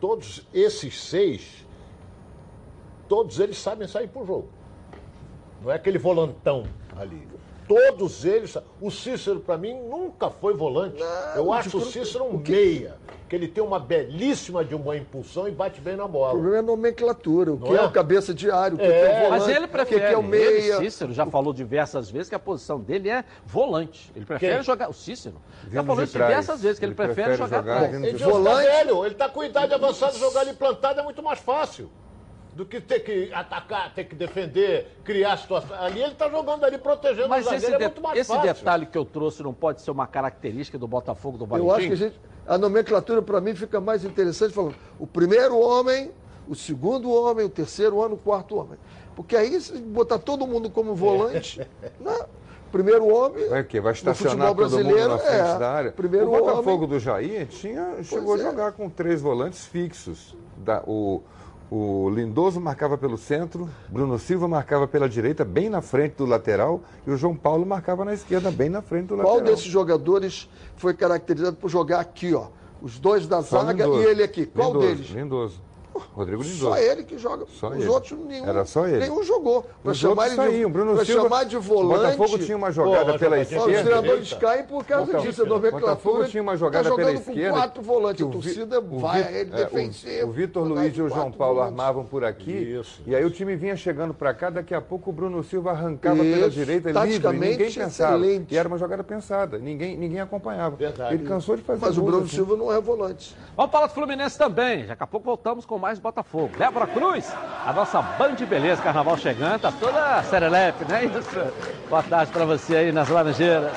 todos esses seis, todos eles sabem sair pro jogo. Não é aquele volantão ali. Todos eles. O Cícero, para mim, nunca foi volante. Eu o acho o Cícero- um o que- meia. Que ele tem uma belíssima de uma impulsão e bate bem na O bola. problema é a nomenclatura. O que Não é? é? o cabeça de área, o que É, é, o volante, Mas ele o que prefere, é o meia. ele, Cícero, já falou diversas vezes que a posição dele é volante. Ele prefere Quem? jogar, o Cícero, já falou isso diversas vezes, que ele, Ele prefere, prefere jogar, jogar atrás. Ele Volante- velho, ele está com idade avançada, jogar ali plantado é muito mais fácil. Do que ter que atacar, ter que defender, criar situação. Ali ele está jogando ali, protegendo Mas o esse, zagueiro, de- é muito mais esse fácil. detalhe que eu trouxe não pode ser uma característica do Botafogo do Valentim? Eu acho que a gente. A nomenclatura, para mim, fica mais interessante falando o primeiro homem, o segundo homem, o terceiro homem, o quarto homem. Porque aí, se botar todo mundo como volante, né? primeiro homem. Vai o quê? Vai no estacionar futebol todo mundo brasileiro, na frente é, da área? Primeiro o Botafogo homem. do Jair tinha, chegou é. a jogar com três volantes fixos. Da- o, o Lindoso marcava pelo centro, Bruno Silva marcava pela direita, bem na frente do lateral, e o João Paulo marcava na esquerda, bem na frente do Qual lateral. desses jogadores foi caracterizado por jogar aqui, ó? Os dois da Só zaga Lindoso. e ele aqui. Qual Lindoso, deles? Lindoso. Rodrigo Lindoso. Só ele que joga. Só Os ele. outros nenhum. Era só ele. Nenhum jogou. Pra Os chamar ele de, saíam. Bruno pra Silva, chamar de volante. O Botafogo tinha uma jogada Pô, pela Ó, os esquerda. treinadores direita. caem por causa Botafogo- disso. A nomenclatura. Botafogo tinha uma jogada tá pela jogando esquerda. com quatro volantes. A torcida o vai a ele é, o- defensivo. O Vitor Luiz de e o João Paulo volantes. armavam por aqui. Isso, E aí o time vinha chegando para cá, daqui a pouco o Bruno Silva arrancava pela Isso, direita livre, ninguém pensava. excelente. E era uma jogada pensada, ninguém, ninguém acompanhava. Verdade. Ele cansou de fazer Mas o Bruno assim. Silva não é volante. Vamos falar do Fluminense também. Daqui a pouco voltamos com mais Botafogo. Débora Cruz, a nossa Band Beleza, Carnaval chegando, tá toda serelepe, é isso? Boa tarde pra você aí nas Laranjeiras.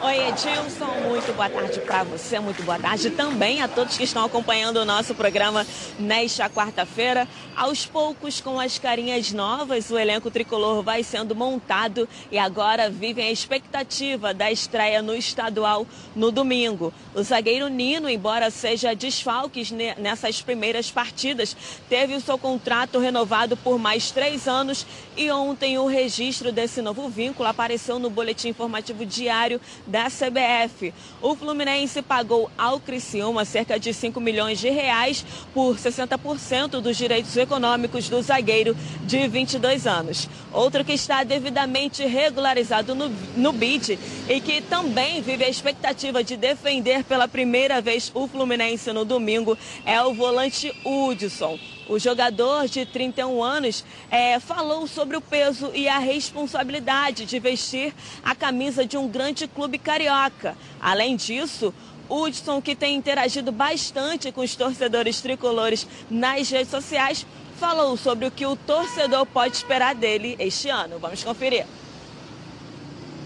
Oi, Edilson, muito boa tarde para você, muito boa tarde também a todos que estão acompanhando o nosso programa nesta quarta-feira. Aos poucos, com as carinhas novas, o elenco tricolor vai sendo montado e agora vivem a expectativa da estreia no estadual no domingo. O zagueiro Nino, embora seja desfalques nessas primeiras partidas, teve o seu contrato renovado por mais três anos e ontem o registro desse novo vínculo apareceu no boletim informativo diário da CBF. O Fluminense pagou ao Criciúma cerca de 5 milhões de reais por 60% dos direitos econômicos do zagueiro de 22 anos. Outro que está devidamente regularizado no, no BID e que também vive a expectativa de defender pela primeira vez o Fluminense no domingo é o volante Hudson. O jogador de 31 anos é, falou sobre o peso e a responsabilidade de vestir a camisa de um grande clube carioca. Além disso, Hudson, que tem interagido bastante com os torcedores tricolores nas redes sociais, falou sobre o que o torcedor pode esperar dele este ano. Vamos conferir.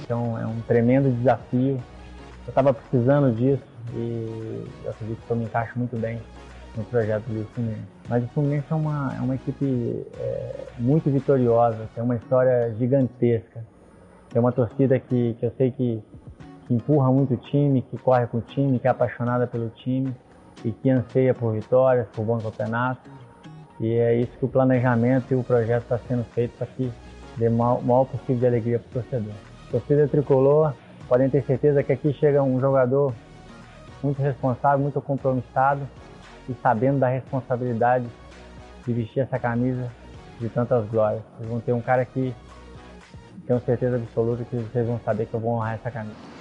Então é um tremendo desafio. Eu estava precisando disso e eu acredito que eu me encaixo muito bem no projeto do Fluminense. Mas o Fluminense é uma, é uma equipe é, muito vitoriosa, tem uma história gigantesca. Tem uma torcida que, que eu sei que, que empurra muito o time, que corre com o time, que é apaixonada pelo time e que anseia por vitórias, por bom campeonato. E é isso que o planejamento e o projeto está sendo feito para que dê o maior possível de alegria para o torcedor. Torcida tricolor, podem ter certeza que aqui chega um jogador muito responsável, muito compromissado e sabendo da responsabilidade de vestir essa camisa de tantas glórias. Vocês vão ter um cara que tenho certeza absoluta que vocês vão saber que eu vou honrar essa camisa.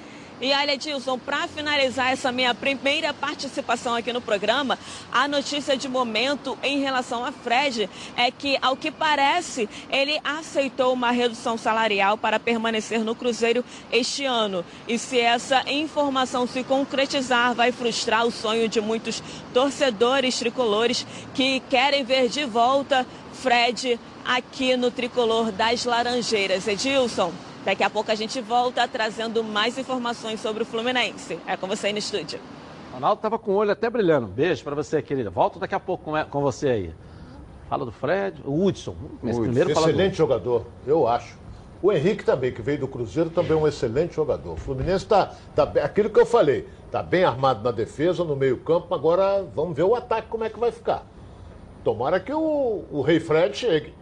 E olha, Edilson, para finalizar essa minha primeira participação aqui no programa, a notícia de momento em relação a Fred é que, ao que parece, ele aceitou uma redução salarial para permanecer no Cruzeiro este ano. E se essa informação se concretizar, vai frustrar o sonho de muitos torcedores tricolores que querem ver de volta Fred aqui no tricolor das Laranjeiras. Edilson. Daqui a pouco a gente volta trazendo mais informações sobre o Fluminense. É com você aí no estúdio. Ronaldo estava com o olho até brilhando. Beijo para você, querida. Volto daqui a pouco com, com você aí. Fala do Fred, o Hudson. Primeiro excelente do... jogador, eu acho. O Henrique também, que veio do Cruzeiro, também é um excelente jogador. O Fluminense está tá, aquilo que eu falei, está bem armado na defesa, no meio campo, agora vamos ver o ataque como é que vai ficar. Tomara que o, o Rei Fred chegue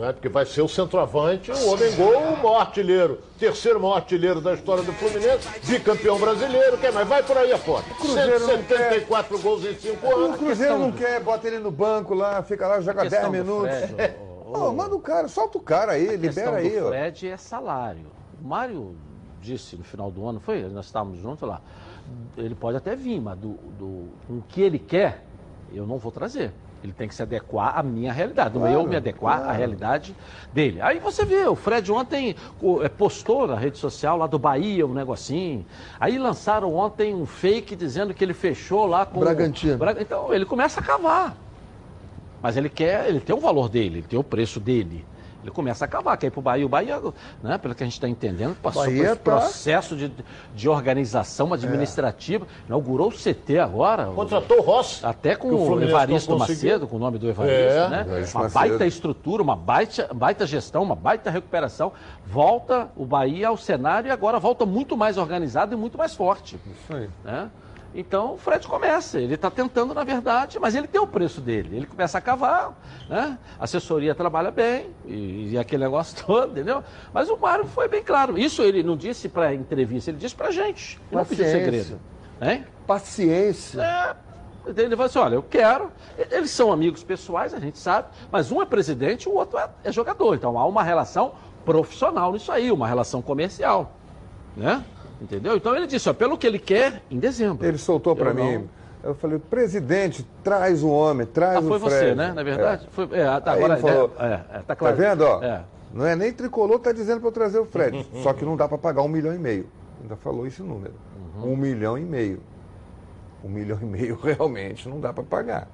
né? porque vai ser o centroavante, o homem gol, o maior artilheiro, terceiro maior artilheiro da história do Fluminense, bicampeão brasileiro, quer mais? Vai por aí afora. O Cruzeiro 174 quer... gols em 5 anos. O Cruzeiro não quer, bota ele no banco lá, fica lá, joga 10 minutos. Fred, oh, manda o cara, solta o cara aí, libera aí. O Fred é salário. O Mário disse no final do ano, foi? Nós estávamos juntos lá. Ele pode até vir, mas do, do, com o que ele quer, eu não vou trazer. Ele tem que se adequar à minha realidade, não é eu me adequar claro. à realidade dele. Aí você vê, o Fred ontem é, postou na rede social lá do Bahia um negocinho. Aí lançaram ontem um fake dizendo que ele fechou lá com Bragantino. Então ele começa a cavar. Mas ele quer, ele tem o valor dele, ele tem o preço dele. Ele começa a acabar, quer ir para o Bahia. O Bahia, né, pelo que a gente está entendendo, passou Bahia por esse tá... processo de, de organização administrativa. É. Inaugurou o CT agora. Contratou o Rossi. Até com o, o Evaristo Macedo, com o nome do Evaristo, é. né? Uma baita estrutura, uma baita, baita gestão, uma baita recuperação. Volta o Bahia ao cenário e agora volta muito mais organizado e muito mais forte. Isso aí. Né? Então o Fred começa, ele está tentando, na verdade, mas ele tem o preço dele. Ele começa a cavar, né? A assessoria trabalha bem, e, e aquele negócio todo, entendeu? Mas o Mário foi bem claro. Isso ele não disse para a entrevista, ele disse para a gente. Ele não pediu segredo. Hein? Paciência. É, ele falou assim: olha, eu quero. Eles são amigos pessoais, a gente sabe, mas um é presidente e o outro é, é jogador. Então há uma relação profissional nisso aí, uma relação comercial. Né? Entendeu? Então ele disse, ó, pelo que ele quer, em dezembro. Ele soltou para mim. Não... Eu falei, presidente, traz o homem, traz ah, o foi Fred. você, né? Na verdade, é. foi. É, tá, agora ele falou, é, é, tá claro. Tá vendo, ó? É. Não é nem tricolor, tá dizendo para eu trazer o Fred. Só que não dá para pagar um milhão e meio. Ainda falou esse número. Uhum. Um milhão e meio. Um milhão e meio realmente não dá para pagar.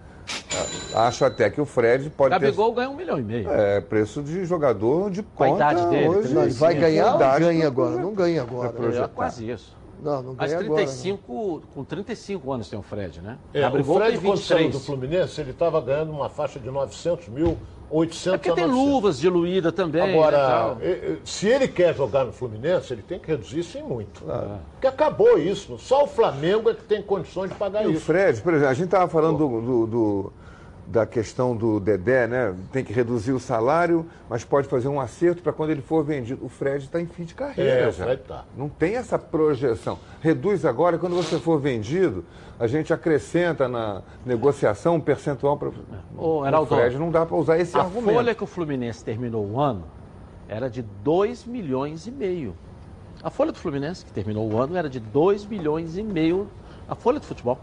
Acho até que o Fred pode Gabigol ter... ganha um milhão e meio. É, preço de jogador de ponta a idade dele. Hoje, vai ganhar ou ganha agora? Não ganha agora. É, é quase isso. Não, não Mas ganha agora, 35, com 35 anos tem o Fred, né? É, o Gabigol Fred, tem quando saiu 23. do Fluminense, ele estava ganhando uma faixa de 900 mil, 800 É porque a tem 900. luvas diluídas também. né, Agora, eh, se ele quer jogar no Fluminense, ele tem que reduzir isso em muito. Porque acabou isso. Só o Flamengo é que tem condições de pagar E o isso. Fred, por exemplo, a gente estava falando do, do- do- da questão do Dedé, né? Tem que reduzir o salário, mas pode fazer um acerto para quando ele for vendido. O Fred está em fim de carreira É, o já. Fred tá. Não tem essa projeção. Reduz agora, quando você for vendido, a gente acrescenta na negociação um percentual para. O Heraldo, Fred não dá para usar esse a argumento. folha que o Fluminense terminou o ano era de 2 milhões e meio. A folha do Fluminense, que terminou o ano, era de 2 milhões e meio. A folha do futebol.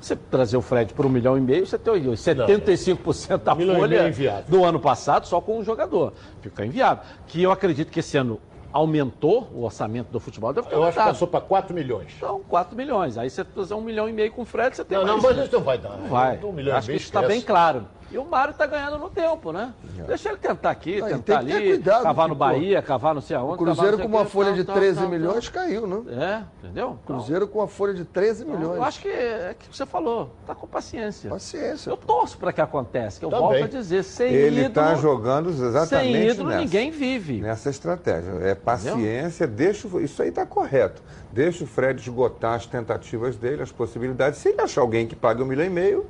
Você trazer o Fred por um milhão e meio, você tem 75% da e é folha inviável. do ano passado só com um jogador. Fica inviável. Que eu acredito que esse ano aumentou o orçamento do futebol. Deve ter Eu acho que aumentado. passou para 4 milhões. Então, 4 milhões. Aí você fazer um milhão e meio com o Fred, você tem Não, não, mais. mas isso não vai dar. Não vai. Um milhão e Acho que meio, isso está bem claro. E o Mário está ganhando no tempo, né? Deixa ele tentar aqui, tentar tem que ter ali, cuidado, cavar no pô, Bahia, cavar não sei aonde. O Cruzeiro com uma folha de tal, 13 tal, milhões caiu, né? É, entendeu? Cruzeiro com uma folha de 13 Então, milhões. Eu acho que é que você falou, tá com paciência. Paciência. Eu torço para que aconteça, que eu Também. volto a dizer, sem Ele ídolo, está jogando exatamente sem ídolo nessa, ninguém vive. nessa estratégia. É paciência, deixa o- isso aí está correto. Deixa o Fred esgotar as tentativas dele, as possibilidades. Se ele achar alguém que pague um milhão e meio,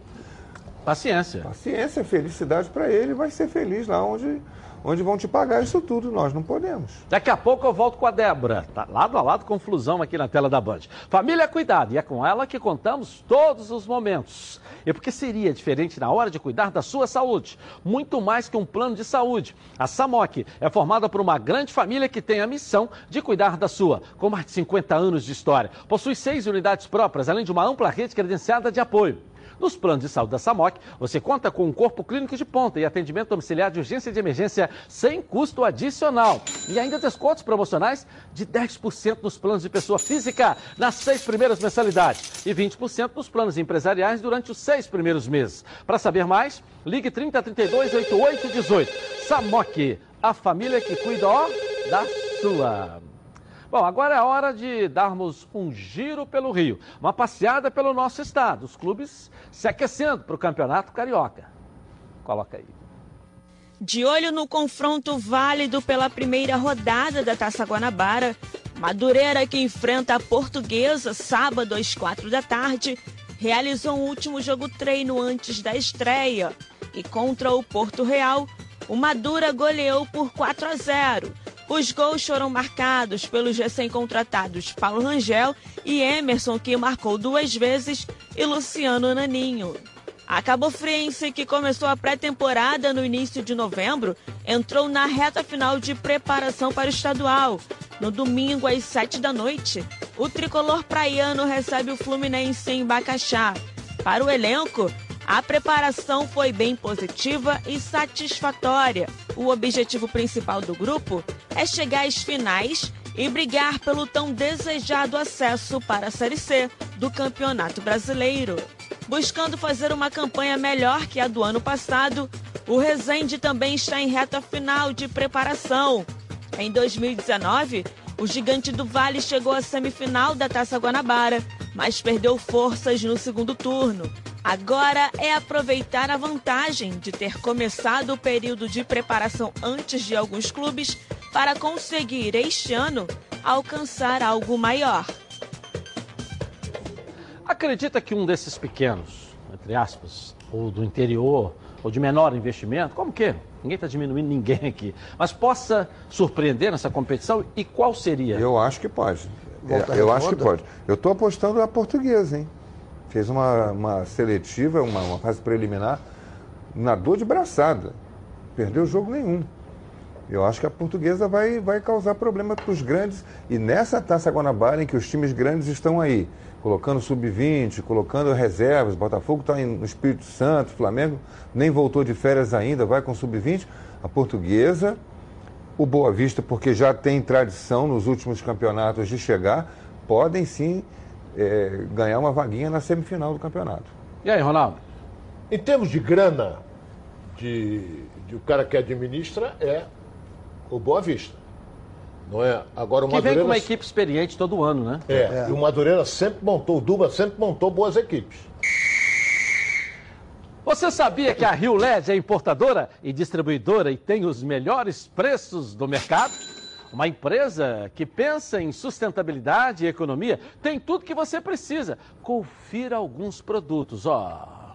Paciência. paciência, felicidade para ele, vai ser feliz lá onde, onde vão te pagar isso tudo. Nós não podemos. Daqui a pouco eu volto com a Débora. Tá lado a lado com Flusão aqui na tela da Band. Família Cuidado, e é com ela que contamos todos os momentos. E porque seria diferente na hora de cuidar da sua saúde? Muito mais que um plano de saúde. A Samok é formada por uma grande família que tem a missão de cuidar da sua. Com mais de 50 anos de história, possui seis unidades próprias, além de uma ampla rede credenciada de apoio. Nos planos de saúde da Samok, você conta com um corpo clínico de ponta e atendimento domiciliar de urgência e de emergência sem custo adicional. E ainda descontos promocionais de 10% nos planos de pessoa física nas seis primeiras mensalidades e 20% nos planos empresariais durante os seis primeiros meses. Para saber mais, ligue 3032 8818. Samok, a família que cuida ó, da sua. Bom, agora é hora de darmos um giro pelo Rio, uma passeada pelo nosso estado, os clubes se aquecendo para o Campeonato Carioca. Coloca aí. De olho no confronto válido pela primeira rodada da Taça Guanabara, Madureira, que enfrenta a Portuguesa sábado às quatro da tarde, realizou um último jogo treino antes da estreia e contra o Porto Real, o Madura goleou por 4 a 0. Os gols foram marcados pelos recém-contratados Paulo Rangel e Emerson, que marcou duas vezes, e Luciano Naninho. A Cabo Friense, que começou a pré-temporada no início de novembro, entrou na reta final de preparação para o estadual. No domingo, às sete da noite, o tricolor praiano recebe o Fluminense em Bacaxá. Para o elenco, a preparação foi bem positiva e satisfatória. O objetivo principal do grupo é chegar às finais e brigar pelo tão desejado acesso para a Série C do Campeonato Brasileiro. Buscando fazer uma campanha melhor que a do ano passado, o Resende também está em reta final de preparação. Em 2019, o Gigante do Vale chegou à semifinal da Taça Guanabara, mas perdeu forças no segundo turno. Agora é aproveitar a vantagem de ter começado o período de preparação antes de alguns clubes para conseguir este ano alcançar algo maior. Acredita que um desses pequenos, entre aspas, ou do interior, ou de menor investimento, como que? Ninguém está diminuindo ninguém aqui, mas possa surpreender nessa competição e qual seria? Eu acho que pode. Volta É, eu acho que pode. Eu estou apostando a portuguesa, hein? Fez uma, uma seletiva, uma, uma fase preliminar, nadou de braçada. Perdeu jogo nenhum. Eu acho que a portuguesa vai, vai causar problema para os grandes. E nessa Taça Guanabara, em que os times grandes estão aí, colocando sub-20, colocando reservas, Botafogo está no Espírito Santo, Flamengo nem voltou de férias ainda, vai com sub-20. A portuguesa, o Boa Vista, porque já tem tradição nos últimos campeonatos de chegar, podem sim é, ganhar uma vaguinha na semifinal do campeonato. E aí, Ronaldo? Em termos de grana, de, de o cara que administra é o Boa Vista. Não é? Agora o Que vem com uma equipe experiente todo ano, né? É, e o Madureira sempre montou, o Duba sempre montou boas equipes. Você sabia que a Rio LED é importadora e distribuidora e tem os melhores preços do mercado? Uma empresa que pensa em sustentabilidade e economia tem tudo que você precisa. Confira alguns produtos, ó.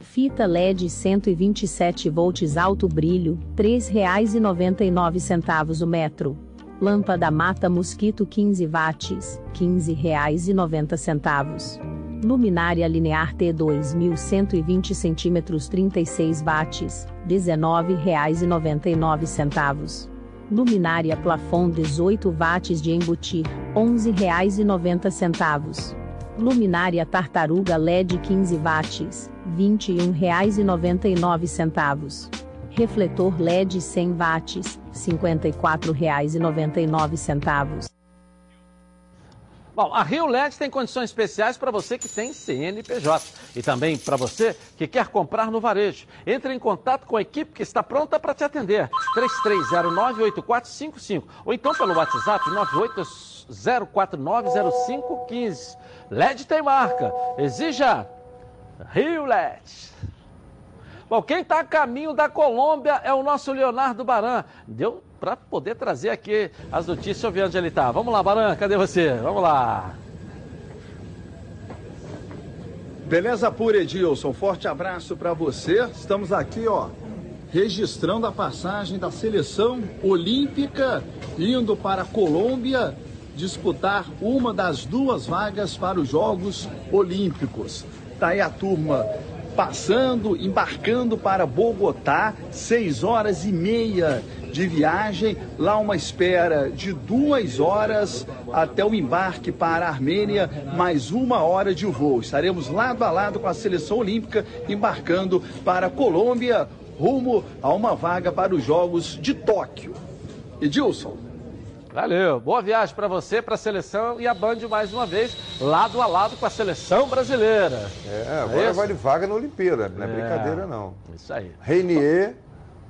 Fita LED 127 volts alto brilho, R$ 3,99 o metro. Lâmpada mata mosquito 15 watts, R$ 15,90. Luminária linear T2 1120 centímetros 36 watts, R$ 19,99. Luminária plafond 18 watts de embutir, R$ 11,90. Luminária tartaruga LED 15 watts, R$ 21,99. Refletor LED 100 watts, R$ 54,99. Bom, a Rio LED tem condições especiais para você que tem CNPJ e também para você que quer comprar no varejo. Entre em contato com a equipe que está pronta para te atender. 3309-8455 ou então pelo WhatsApp 980490515. LED tem marca. Exija Rio LED. Bom, quem está a caminho da Colômbia é o nosso Leonardo Baran. Deu para poder trazer aqui as notícias. Eu ver onde ele está. Vamos lá, Baran, cadê você? Vamos lá. Beleza pura, Edilson. Forte abraço para você. Estamos aqui, ó, registrando a passagem da seleção olímpica indo para a Colômbia disputar uma das duas vagas para os Jogos Olímpicos. Tá aí a turma passando, embarcando para Bogotá, seis horas e meia de viagem, lá uma espera de duas horas até o embarque para a Armênia, mais uma hora de voo. Estaremos lado a lado com a seleção olímpica embarcando para a Colômbia, rumo a uma vaga para os Jogos de Tóquio. Edilson. Valeu, boa viagem para você, para a seleção e a Band mais uma vez, lado a lado com a seleção brasileira. É, agora isso? vale vaga na Olimpíada, não é, É. brincadeira não. Isso aí. Reinier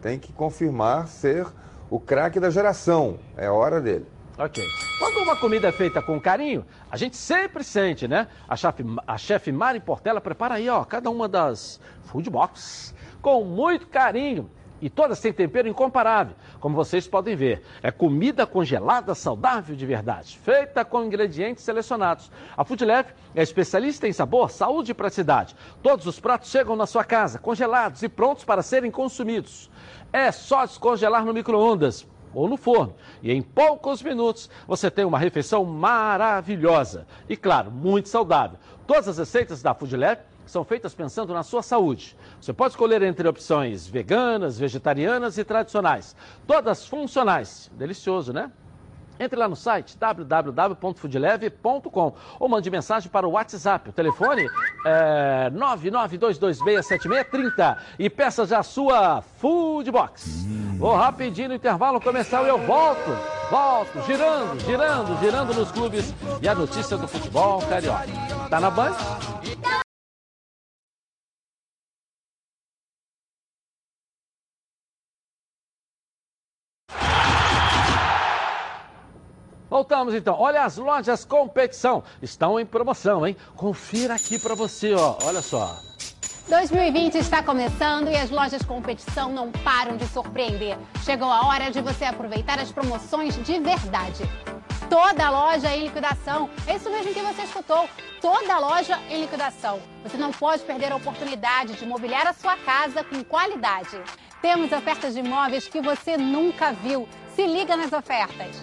tem que confirmar ser o craque da geração, é hora dele. Ok. Quando uma comida é feita com carinho, a gente sempre sente, né? A chefe, a chefe Mari Portela prepara aí, ó, cada uma das food box com muito carinho. E todas têm tempero incomparável, como vocês podem ver. É comida congelada saudável de verdade, feita com ingredientes selecionados. A Food Lab é especialista em sabor, saúde e praticidade. Todos os pratos chegam na sua casa, congelados e prontos para serem consumidos. É só descongelar no micro-ondas ou no forno. E em poucos minutos você tem uma refeição maravilhosa. E claro, muito saudável. Todas as receitas da Food Lab são feitas pensando na sua saúde. Você pode escolher entre opções veganas, vegetarianas e tradicionais. Todas funcionais. Delicioso, né? Entre lá no site www.foodleve.com ou mande mensagem para o WhatsApp. O telefone é 992267630 e peça já a sua Food Box. Vou rapidinho no intervalo começar e eu volto, volto, girando, girando, girando nos clubes e a notícia do futebol carioca. Tá na Band? Voltamos então. Olha as lojas competição. Estão em promoção, hein? Confira aqui para você, ó. Olha só. 2020 está começando e as lojas competição não param de surpreender. Chegou a hora de você aproveitar as promoções de verdade. Toda loja em liquidação. É isso mesmo que você escutou. Toda loja em liquidação. Você não pode perder a oportunidade de mobiliar a sua casa com qualidade. Temos ofertas de imóveis que você nunca viu. Se liga nas ofertas.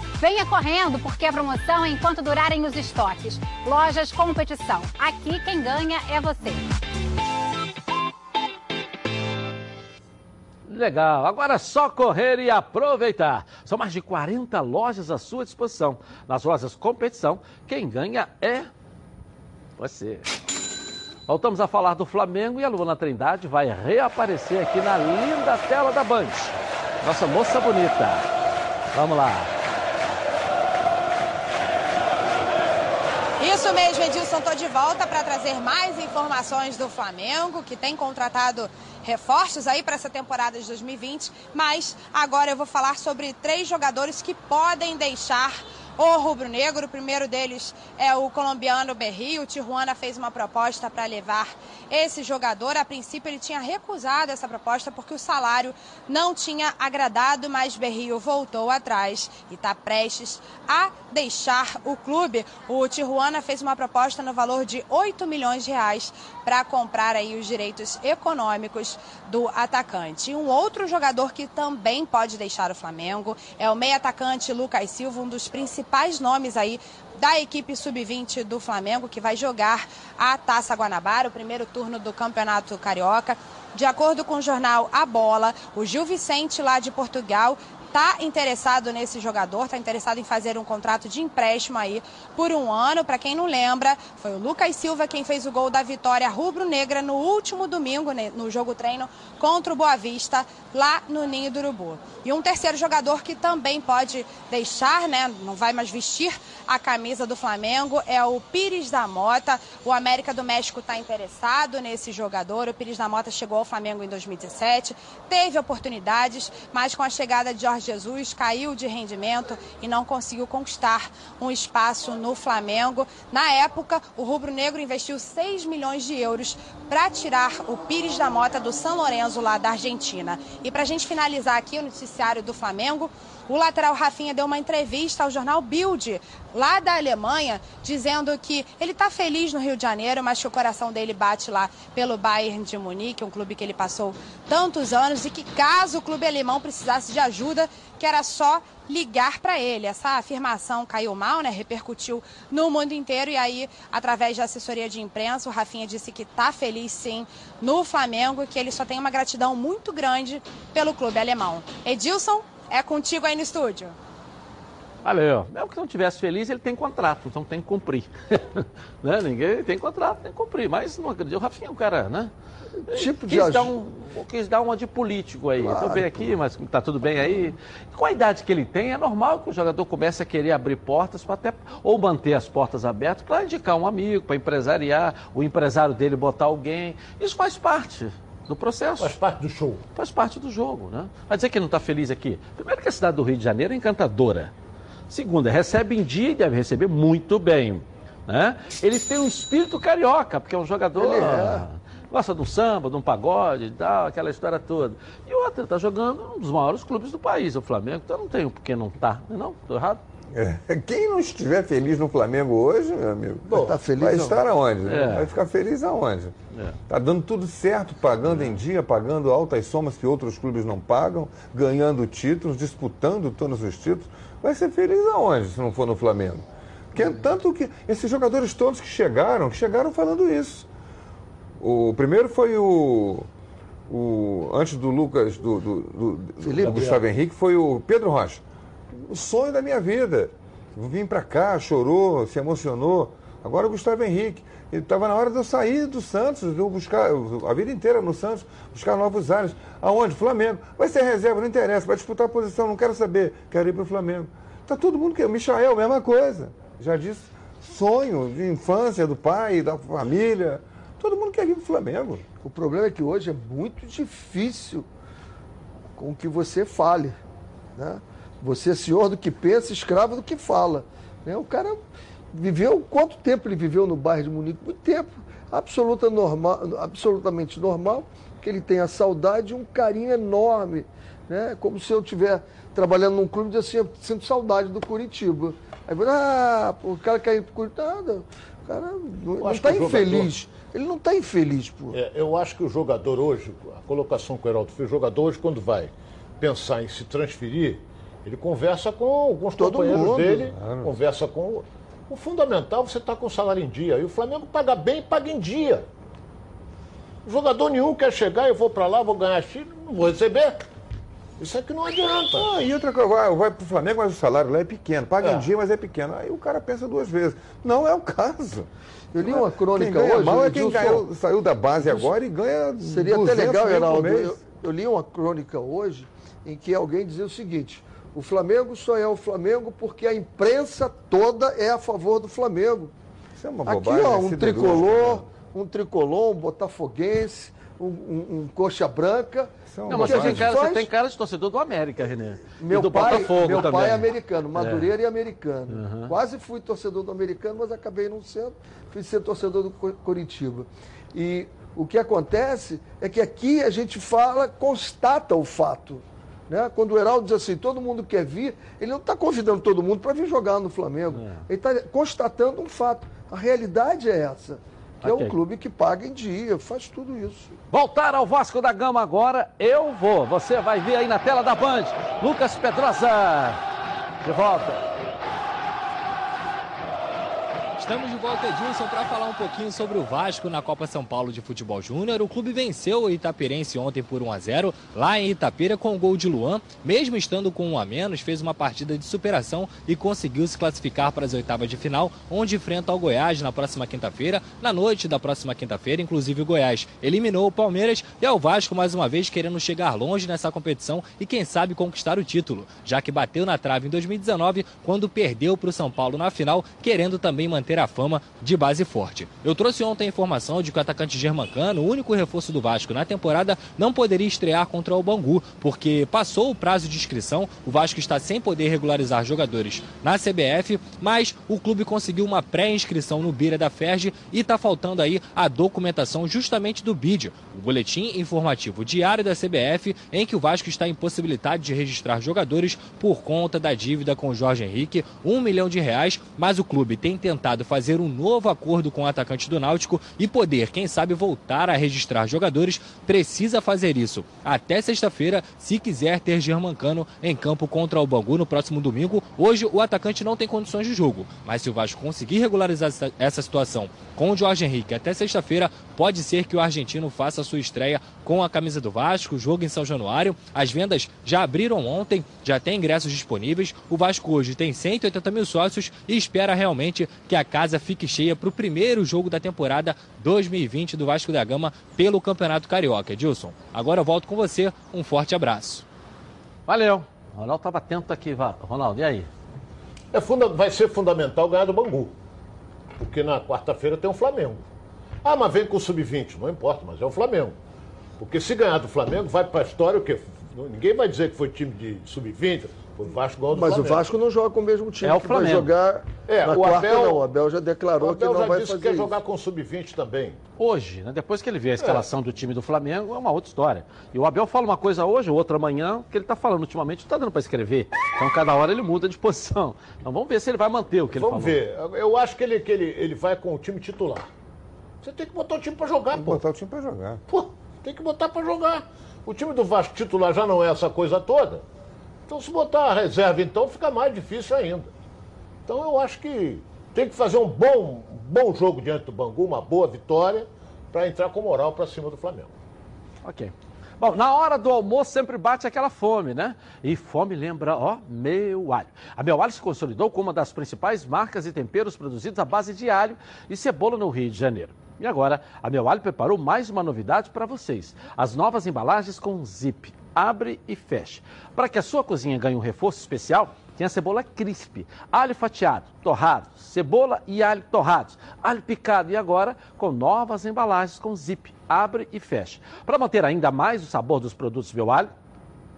Venha correndo, porque a promoção é enquanto durarem os estoques. Lojas Competição. Aqui quem ganha é você. Legal, agora é só correr e aproveitar. São mais de 40 lojas à sua disposição. Nas lojas competição, quem ganha é Você. Voltamos a falar do Flamengo e a Luana Trindade vai reaparecer aqui na linda tela da Band. Nossa moça bonita. Vamos lá. Isso mesmo, Edilson, estou de volta para trazer mais informações do Flamengo, que tem contratado reforços aí para essa temporada de 2020. Mas agora eu vou falar sobre três jogadores que podem deixar o rubro-negro. O primeiro deles é o colombiano Berrio. O Tijuana fez uma proposta para levar esse jogador. A princípio, ele tinha recusado essa proposta porque o salário não tinha agradado, mas Berrio voltou atrás e está prestes a deixar o clube. O Tijuana fez uma proposta no valor de 8 milhões de reais para comprar aí os direitos econômicos do atacante. E um outro jogador que também pode deixar o Flamengo é o meio atacante Lucas Silva, um dos principais nomes aí da equipe sub-20 do Flamengo, que vai jogar a Taça Guanabara, o primeiro turno do Campeonato Carioca. De acordo com o jornal A Bola, o Gil Vicente, lá de Portugal, está interessado nesse jogador, está interessado em fazer um contrato de empréstimo aí por um ano. Para quem não lembra, foi o Lucas Silva quem fez o gol da vitória rubro-negra no último domingo, né, no jogo treino contra o Boa Vista, lá no Ninho do Urubu. E um terceiro jogador que também pode deixar, né, não vai mais vestir a camisa do Flamengo, é o Pires da Mota. O América do México está interessado nesse jogador. O Pires da Mota chegou ao Flamengo em 2017, teve oportunidades, mas com a chegada de Jorge Jesus caiu de rendimento e não conseguiu conquistar um espaço no Flamengo. Na época, o Rubro Negro investiu 6 milhões de euros para tirar o Pires da Mota do São Lourenço, lá da Argentina. E para a gente finalizar aqui o noticiário do Flamengo, o lateral Rafinha deu uma entrevista ao jornal Bild, lá da Alemanha, dizendo que ele está feliz no Rio de Janeiro, mas que o coração dele bate lá pelo Bayern de Munique, um clube que ele passou tantos anos, e que caso o clube alemão precisasse de ajuda, que era só ligar para ele. Essa afirmação caiu mal, né? Repercutiu no mundo inteiro e aí, através da assessoria de imprensa, o Rafinha disse que está feliz sim no Flamengo, que ele só tem uma gratidão muito grande pelo clube alemão. Edilson, é contigo aí no estúdio. Valeu. Mesmo que não tivesse feliz, ele tem contrato, então tem que cumprir. né? Ninguém tem contrato, tem que cumprir. Mas não acredito. O Rafinha é um cara, né? Tipo quis de dar um, quis dar uma de político aí. Claro. Estou bem aqui, mas tá tudo bem aí. Com a idade que ele tem, é normal que o jogador comece a querer abrir portas para até ou manter as portas abertas para indicar um amigo, para empresariar, o empresário dele botar alguém. Isso faz parte do processo. Faz parte do show. Faz parte do jogo, né? Vai dizer que não está feliz aqui. Primeiro que a cidade do Rio de Janeiro é encantadora. Segunda, recebe em dia e deve receber muito bem. Né? Ele tem um espírito carioca, porque é um jogador. É. Gosta de um samba, de um pagode e tal, aquela história toda. E outra, está jogando um dos maiores clubes do país, o Flamengo, então não tem por que não tá, não? Estou errado? É. Quem não estiver feliz no Flamengo hoje, meu amigo, Bom, tá feliz vai estar aonde? É. Vai ficar feliz aonde? É. Tá dando tudo certo, pagando em dia, pagando altas somas que outros clubes não pagam, ganhando títulos, disputando todos os títulos. Vai ser feliz aonde se não for no Flamengo? Porque é tanto que esses jogadores todos que chegaram, que chegaram falando isso. O primeiro foi o, o antes do Lucas, do, do, do, do Gustavo Henrique, foi o Pedro Rocha o sonho da minha vida. Vim para cá, chorou, se emocionou. Agora o Gustavo Henrique. Estava na hora de eu sair do Santos, eu buscar a vida inteira no Santos, buscar novos ares. Aonde? Flamengo. Vai ser reserva, não interessa, vai disputar a posição, não quero saber, quero ir para o Flamengo. Está todo mundo que. O Michael, mesma coisa. Já disse, sonho de infância do pai, da família. Todo mundo quer ir para o Flamengo. O problema é que hoje é muito difícil com que você fale. Né? Você é senhor do que pensa, escravo do que fala. Né? O cara viveu, quanto tempo ele viveu no bairro de Munique? Muito tempo. Absoluta normal, absolutamente normal, que ele tenha saudade e um carinho enorme. Né? Como se eu estiver trabalhando num clube e assim, eu sinto saudade do Curitiba. Aí, ah, o cara quer ir para Curitiba. O cara não está infeliz. Jogador... Ele não está infeliz, pô. É, eu acho que o jogador hoje, a colocação que o Heraldo fez, o jogador hoje, quando vai pensar em se transferir, ele conversa com alguns Todo companheiros mundo. dele, claro. conversa com. O fundamental você está com o salário em dia. E o Flamengo paga bem e paga em dia. Jogador nenhum quer chegar, eu vou para lá, vou ganhar X, não vou receber. Isso aqui não adianta. Ah, e outra coisa, vai, vai pro Flamengo, mas o salário lá é pequeno. Paga É. em dia, mas é pequeno. Aí o cara pensa duas vezes. Não é o caso. Eu li uma crônica quem ganha hoje, mal é quem ganhou- saiu da base agora e ganha Seria até 200 legal, Geraldo. Eu, eu li uma crônica hoje em que alguém dizia o seguinte: o Flamengo só é o Flamengo porque a imprensa toda é a favor do Flamengo. Isso é uma Aqui, bobagem, ó, é um tricolor, um tricolor, um botafoguense, um, um- um coxa branca. é Não, mas você cara, você faz- tem cara de torcedor do América, Renê. Meu e do pai, Botafogo meu também. pai é americano, Madureira É. e americano. Quase fui torcedor do americano, mas acabei não sendo. Fui ser torcedor do Co- Coritiba. E o que acontece é que aqui a gente fala, constata o fato. Né? Quando o Heraldo diz assim, todo mundo quer vir, ele não está convidando todo mundo para vir jogar no Flamengo. Ele está constatando um fato. A realidade é essa. Que é Ok. um clube que paga em dia, faz tudo isso. Voltar ao Vasco da Gama agora, eu vou. Você vai ver aí na tela da Band. Lucas Pedrosa. De volta. Estamos de volta, Edilson, para falar um pouquinho sobre o Vasco na Copa São Paulo de Futebol Júnior. O clube venceu o Itapirense ontem por 1 a 0 lá em Itapira com o gol de Luan. Mesmo estando com um a menos, fez uma partida de superação e conseguiu se classificar para as oitavas de final, onde enfrenta o Goiás na próxima quinta-feira. Na noite da próxima quinta-feira, inclusive o Goiás eliminou o Palmeiras e é o Vasco mais uma vez querendo chegar longe nessa competição e quem sabe conquistar o título, já que bateu na trave em 2019 quando perdeu para o São Paulo na final, querendo também manter a fama de base forte. Eu trouxe ontem a informação de que o atacante Germancano, o único reforço do Vasco na temporada, não poderia estrear contra o Bangu, porque passou o prazo de inscrição, o Vasco está sem poder regularizar jogadores na CBF, mas o clube conseguiu uma pré-inscrição no Bira da Ferge e está faltando aí a documentação justamente do BID, o boletim informativo diário da CBF, em que o Vasco está impossibilitado de registrar jogadores por conta da dívida com o Jorge Henrique, um milhão de reais, mas o clube tem tentado fazer um novo acordo com o atacante do Náutico e poder, quem sabe, voltar a registrar jogadores, precisa fazer isso até sexta-feira, se quiser ter Germancano em campo contra o Bangu no próximo domingo. Hoje o atacante não tem condições de jogo, mas se o Vasco conseguir regularizar essa, situação com o Jorge Henrique até sexta-feira, pode ser que o argentino faça sua estreia com a camisa do Vasco, jogo em São Januário. As vendas já abriram ontem, já tem ingressos disponíveis. O Vasco hoje tem 180 mil sócios e espera realmente que a casa fique cheia para o primeiro jogo da temporada 2020 do Vasco da Gama pelo Campeonato Carioca. Edilson, agora eu volto com você. Um forte abraço. Valeu. Ronaldo estava atento aqui, Ronaldo. E aí? É funda- vai ser fundamental ganhar do Bangu. Porque na quarta-feira tem o Flamengo. Ah, mas vem com o Sub-20. Não importa, mas é o Flamengo. Porque se ganhar do Flamengo, vai para a história o quê? Ninguém vai dizer que foi time de Sub-20, foi o Vasco Mas Flamengo. o Vasco não joga com o mesmo time É o que vai Flamengo. jogar É, na o quarta, Abel- não. O Abel já declarou O Abel que não já vai disse fazer que quer isso. jogar com o Sub-20 também. Hoje, né, depois que ele vê a escalação do time do Flamengo, é uma outra história. E o Abel fala uma coisa hoje, outra amanhã, que ele está falando ultimamente, não está dando para escrever. Então, cada hora ele muda de posição. Então, vamos ver se ele vai manter o que Vamos ele falou. ver. Eu acho que ele, que ele, ele vai com o time titular. Você tem que botar o time para jogar, pô. botar o time para jogar. Pô, tem que botar para jogar. O time do Vasco titular já não é essa coisa toda. Então, se botar a reserva, então, fica mais difícil ainda. Então, eu acho que tem que fazer um bom, bom jogo diante do Bangu, uma boa vitória, para entrar com moral para cima do Flamengo. Ok. Bom, na hora do almoço sempre bate aquela fome, né? E fome lembra, ó, meu alho. A Meu Alho se consolidou como uma das principais marcas e temperos produzidos à base de alho e cebola no Rio de Janeiro. E agora, a Meu Alho preparou mais uma novidade para vocês: as novas embalagens com zip. Abre e fecha. Para que a sua cozinha ganhe um reforço especial, tem a cebola crisp, alho fatiado, torrado, cebola e alho torrados, alho picado e agora com novas embalagens com zip. Abre e fecha. Para manter ainda mais o sabor dos produtos Meu Alho,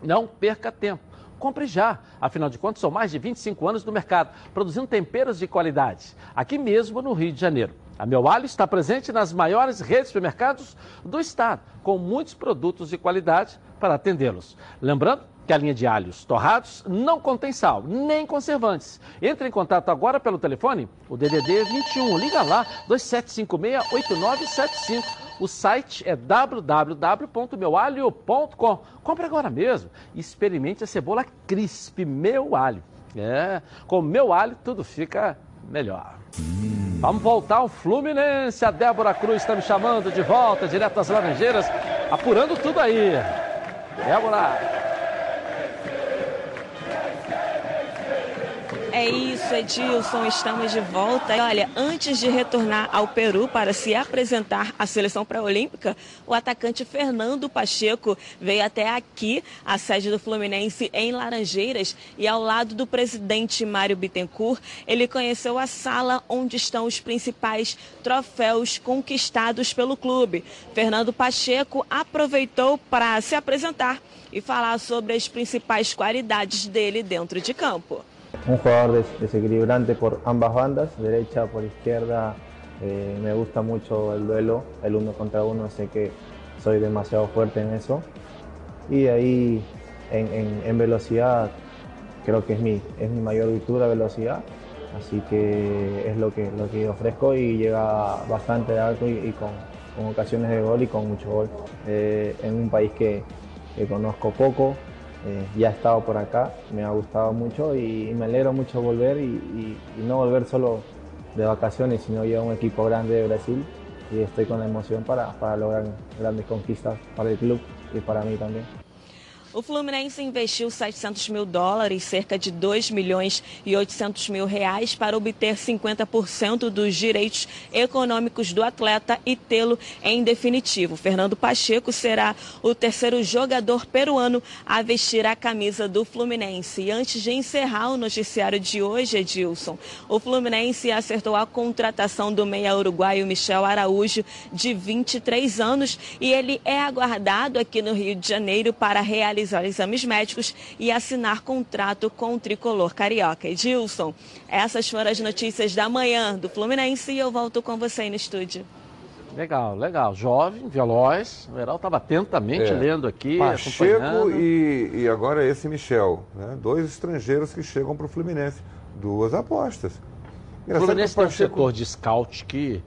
não perca tempo. Compre já. Afinal de contas, são mais de 25 anos no mercado, produzindo temperos de qualidade. Aqui mesmo no Rio de Janeiro. A Meu Alho está presente nas maiores redes de supermercados do estado, com muitos produtos de qualidade para atendê-los. Lembrando que a linha de alhos torrados não contém sal, nem conservantes. Entre em contato agora pelo telefone, o DDD 21. Liga lá, 2756-8975. O site é www.meualho.com. Compre agora mesmo e experimente a cebola crisp Meu Alho. É, com Meu Alho tudo fica melhor. Vamos voltar ao Fluminense. A Débora Cruz está me chamando de volta, direto das Laranjeiras, apurando tudo aí. Débora. É isso, Edilson, estamos de volta. E olha, antes de retornar ao Peru para se apresentar à seleção pré-olímpica, o atacante Fernando Pacheco veio até aqui, a sede do Fluminense em Laranjeiras, e ao lado do presidente Mário Bittencourt, ele conheceu a sala onde estão os principais troféus conquistados pelo clube. Fernando Pacheco aproveitou para se apresentar e falar sobre as principais qualidades dele dentro de campo. Un jugador des- desequilibrante por ambas bandas, derecha por izquierda. Eh, me gusta mucho el duelo, el uno contra uno, sé que soy demasiado fuerte en eso. Y ahí en, velocidad creo que es mi, es mi mayor virtud la velocidad. Así que es lo que, lo que ofrezco y llega bastante de alto y, con, ocasiones de gol y con mucho gol. Eh, en un país que conozco poco, eh, ya he estado por acá, me ha gustado mucho y, me alegro mucho volver y, no volver solo de vacaciones, sino ya un equipo grande de Brasil y estoy con la emoción para, para lograr grandes conquistas para el club y para mí también. O Fluminense investiu 700 mil dólares, cerca de 2 milhões e 800 mil reais, para obter 50% dos direitos econômicos do atleta e tê-lo em definitivo. Fernando Pacheco será o terceiro jogador peruano a vestir a camisa do Fluminense. E antes de encerrar o noticiário de hoje, Edilson, o Fluminense acertou a contratação do meia uruguaio Michel Araújo, de 23 anos, e ele é aguardado aqui no Rio de Janeiro para realizar exames médicos e assinar contrato com o tricolor carioca. Edilson, essas foram as notícias da manhã do Fluminense e eu volto com você aí no estúdio. Legal, legal. Jovem, veloz. O Heral estava atentamente É. lendo aqui, Pacheco acompanhando. e, e agora esse Michel, né? dois estrangeiros que chegam para o Fluminense. Duas apostas. O Engraçado Fluminense que o tem um Pacheco- setor de scout que,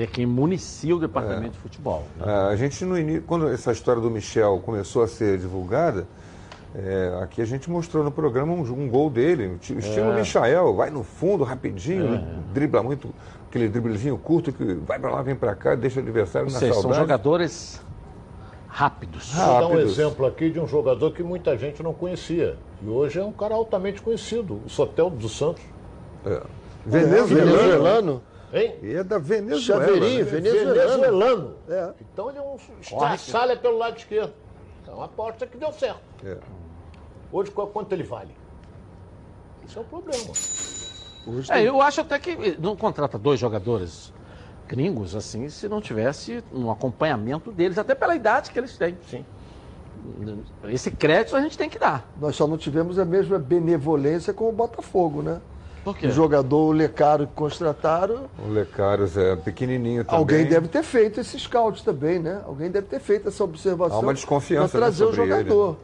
que é quem municia o departamento de futebol. né? É, a gente no início, quando essa história do Michel começou a ser divulgada, é, aqui a gente mostrou no programa um, um gol dele, ti- estilo É. Michael, vai no fundo rapidinho, É. dribla muito, aquele driblezinho curto que vai para lá, vem para cá, deixa o adversário Ou na seja, são saudade. jogadores rápidos. Vou dar um exemplo aqui de um jogador que muita gente não conhecia. E hoje é um cara altamente conhecido, o Sotel dos Santos. É. Venezuelano. Venezuelano. Hein? E é da Venezuela. Chaveirinho, né? venezuelano. Venezuelano. Então ele é um estraçalha pelo lado esquerdo. É uma aposta que deu certo. É. Hoje, qu- quanto ele vale? Isso é um problema. É, eu acho até que não contrata dois jogadores gringos assim se não tivesse um acompanhamento deles, até pela idade que eles têm. Sim. Esse crédito a gente tem que dar. Nós só não tivemos a mesma benevolência com o Botafogo, né? Por quê? O jogador, o Lecaro que contrataram, O Lecaros é pequenininho também. alguém deve ter feito esse scout também, né? Alguém deve ter feito essa observação. Há uma desconfiança, Para trazer né, o jogador.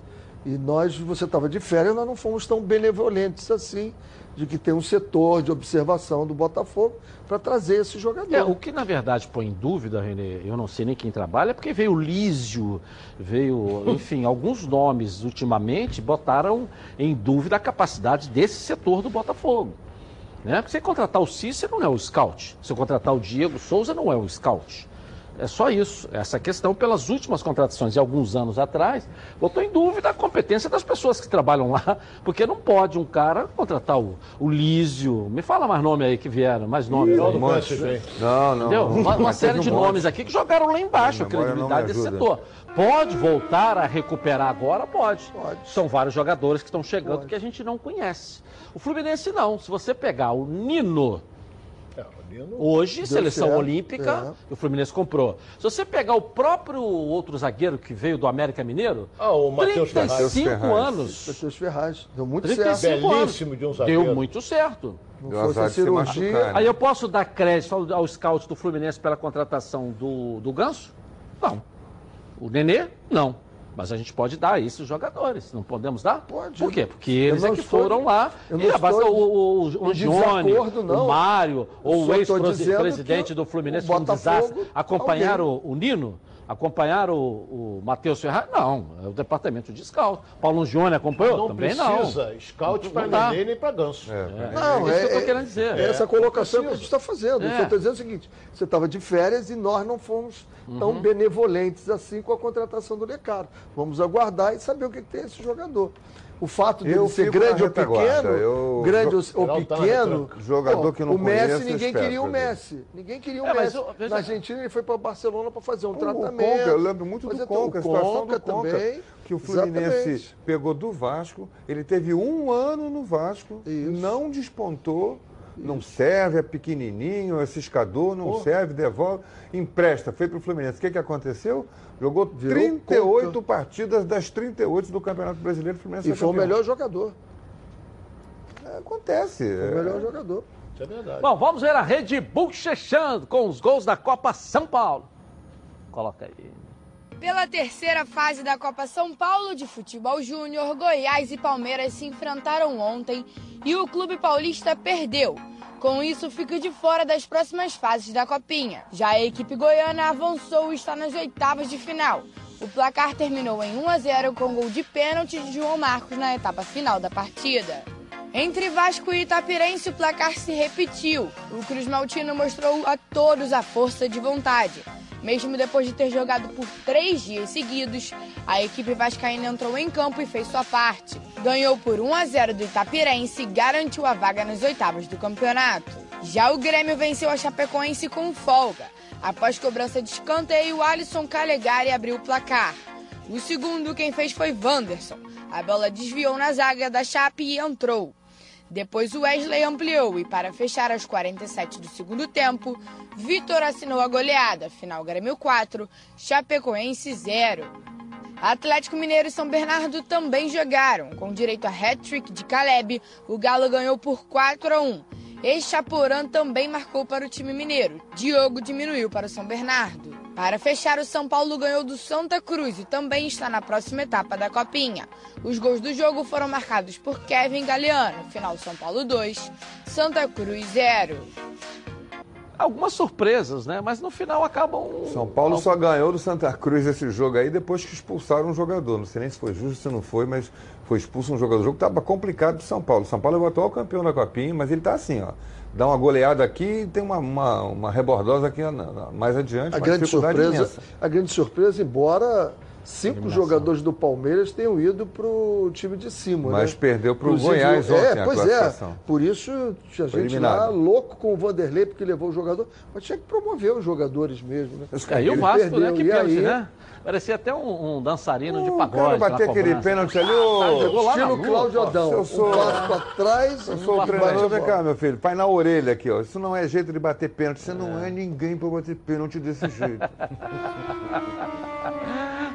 E nós, você estava de férias, nós não fomos tão benevolentes assim, de que tem um setor de observação do Botafogo para trazer esse jogador. É, o que na verdade põe em dúvida, Renê, eu não sei nem quem trabalha, é porque veio o Lísio, veio, enfim, alguns nomes ultimamente botaram em dúvida a capacidade desse setor do Botafogo. Né? Porque você contratar o Cícero não é o scout, se contratar o Diego Souza não é o scout. É só isso. Essa questão, pelas últimas contratações de alguns anos atrás, botou em dúvida a competência das pessoas que trabalham lá. Porque não pode um cara contratar o, o Lísio. Me fala mais nome aí que vieram, mais nomes. Ih, aí. um monte? Não, não. Uma, uma série de um monte. nomes aqui que jogaram lá embaixo a credibilidade desse setor. Pode voltar a recuperar agora? Pode. São vários jogadores que estão chegando que a gente não conhece. O Fluminense não. Se você pegar o Nino, hoje, Deu seleção certo, olímpica, o Fluminense comprou. Se você pegar o próprio outro zagueiro que veio do América Mineiro, Ah, o Matheus Ferraz. 35 Matheus Ferraz. anos. Matheus Ferraz. Deu muito 35 certo. anos. de um zagueiro. Deu muito certo. Não Deu fosse a cirurgia- machucar, né? Aí eu posso dar crédito ao, ao scout do Fluminense pela contratação do, do Ganso? Não. O Nenê? Não. Mas a gente pode dar a esses jogadores. Não podemos dar? Pode. Por quê? Porque eles é que estou- foram lá. eu não E basta estou o, o, o, o Johnny, não. o Mário, ou o ex-presidente do Fluminense, um desastre. Acompanharam o Nino? Acompanhar o, o Matheus Ferrari? Não, é o departamento de scout. Paulo Júnior acompanhou? Não Também precisa não. scout para Não neném nem para ganso. Não, é isso é, que eu tô é- querendo dizer. é essa É. colocação que a Precisa. gente está fazendo. O que É. eu estou dizendo é o seguinte: você estava de férias e nós não fomos tão Uhum. benevolentes assim com a contratação do Lecaro. Vamos aguardar e saber o que, que tem esse jogador. O fato de Eu ele ser grande ou pequeno, Eu- grande ou- tá pequeno. Jogador que não o Messi conheço, ninguém espero, queria o. Messi. Ninguém queria o É, Messi. eu- veja- Na Argentina ele foi para Barcelona para fazer um O tratamento. Conca, eu lembro muito do então, Conca, a situação do Conca, também. que o Fluminense Exatamente. pegou do Vasco, ele teve um ano no Vasco, não despontou, não serve, é pequenininho, é ciscador, não Pô. serve, devolve, empresta, foi para o Fluminense. O que, que aconteceu? Jogou Virou 38 partidas das 38 do Campeonato Brasileiro, o Fluminense E foi o campeão. melhor jogador. É, Acontece. Foi o é. melhor jogador. Isso é verdade. Bom, vamos ver a rede bochechando com os gols da Copa São Paulo. Coloca aí. Pela terceira fase da Copa São Paulo de Futebol Júnior, Goiás e Palmeiras se enfrentaram ontem e o clube paulista perdeu. Com isso, fica de fora das próximas fases da Copinha. Já a equipe goiana avançou e está nas oitavas de final. O placar terminou em 1 a 0 com gol de pênalti de João Marcos na etapa final da partida. Entre Vasco e Itapirense, o placar se repetiu. O Cruz Maltino mostrou a todos a força de vontade. Mesmo depois de ter jogado por três dias seguidos, a equipe vascaína entrou em campo e fez sua parte. Ganhou por 1 a 0 do Itapirense e garantiu a vaga nas oitavas do campeonato. Já o Grêmio venceu a Chapecoense com folga. Após cobrança de escanteio, Alisson Calegari abriu o placar. O segundo quem fez foi Wanderson. A bola desviou na zaga da Chape e entrou. Depois o Wesley ampliou e para fechar aos 47 do segundo tempo, Vitor assinou a goleada. Final Grêmio 4, Chapecoense 0. Atlético Mineiro e São Bernardo também jogaram. Com direito a hat-trick de Caleb, o Galo ganhou por 4 a 1. E Chaporã também marcou para o time mineiro. Diogo diminuiu para o São Bernardo. Para fechar, o São Paulo ganhou do Santa Cruz e também está na próxima etapa da Copinha. Os gols do jogo foram marcados por Kevin Galeano. Final São Paulo 2, Santa Cruz 0. Algumas surpresas, né? Mas no final acabam. São Paulo só ganhou do Santa Cruz esse jogo aí depois que expulsaram um jogador. Não sei nem se foi justo, se não foi, mas foi expulso um jogador. O jogo estava complicado do São Paulo. São Paulo é o atual campeão da Copinha, mas ele está assim, ó. Dá uma goleada aqui e tem uma, uma, uma rebordosa aqui mais adiante. A grande, dificuldade surpresa, imensa. a grande surpresa, embora cinco Eliminação. jogadores do Palmeiras tenham ido para o time de cima. Mas né? perdeu pro Inclusive, Goiás ontem É, a pois é. Por isso tinha Foi gente eliminado. lá louco com o Vanderlei, porque levou o jogador. Mas tinha que promover os jogadores mesmo. Né? Aí o Vasco, perdeu, né? Que pênalti, aí, né? Parecia até um, um dançarino de O pagode. cara na bater aquele pênalti ali, Ah, lá na Estilo Cláudio. Adão. Eu sou- Um passo para trás, Eu sou o treinador, para vem cá, meu filho. Pai na orelha aqui, ó. Isso não é jeito de bater pênalti. Você não é ninguém para bater pênalti desse jeito.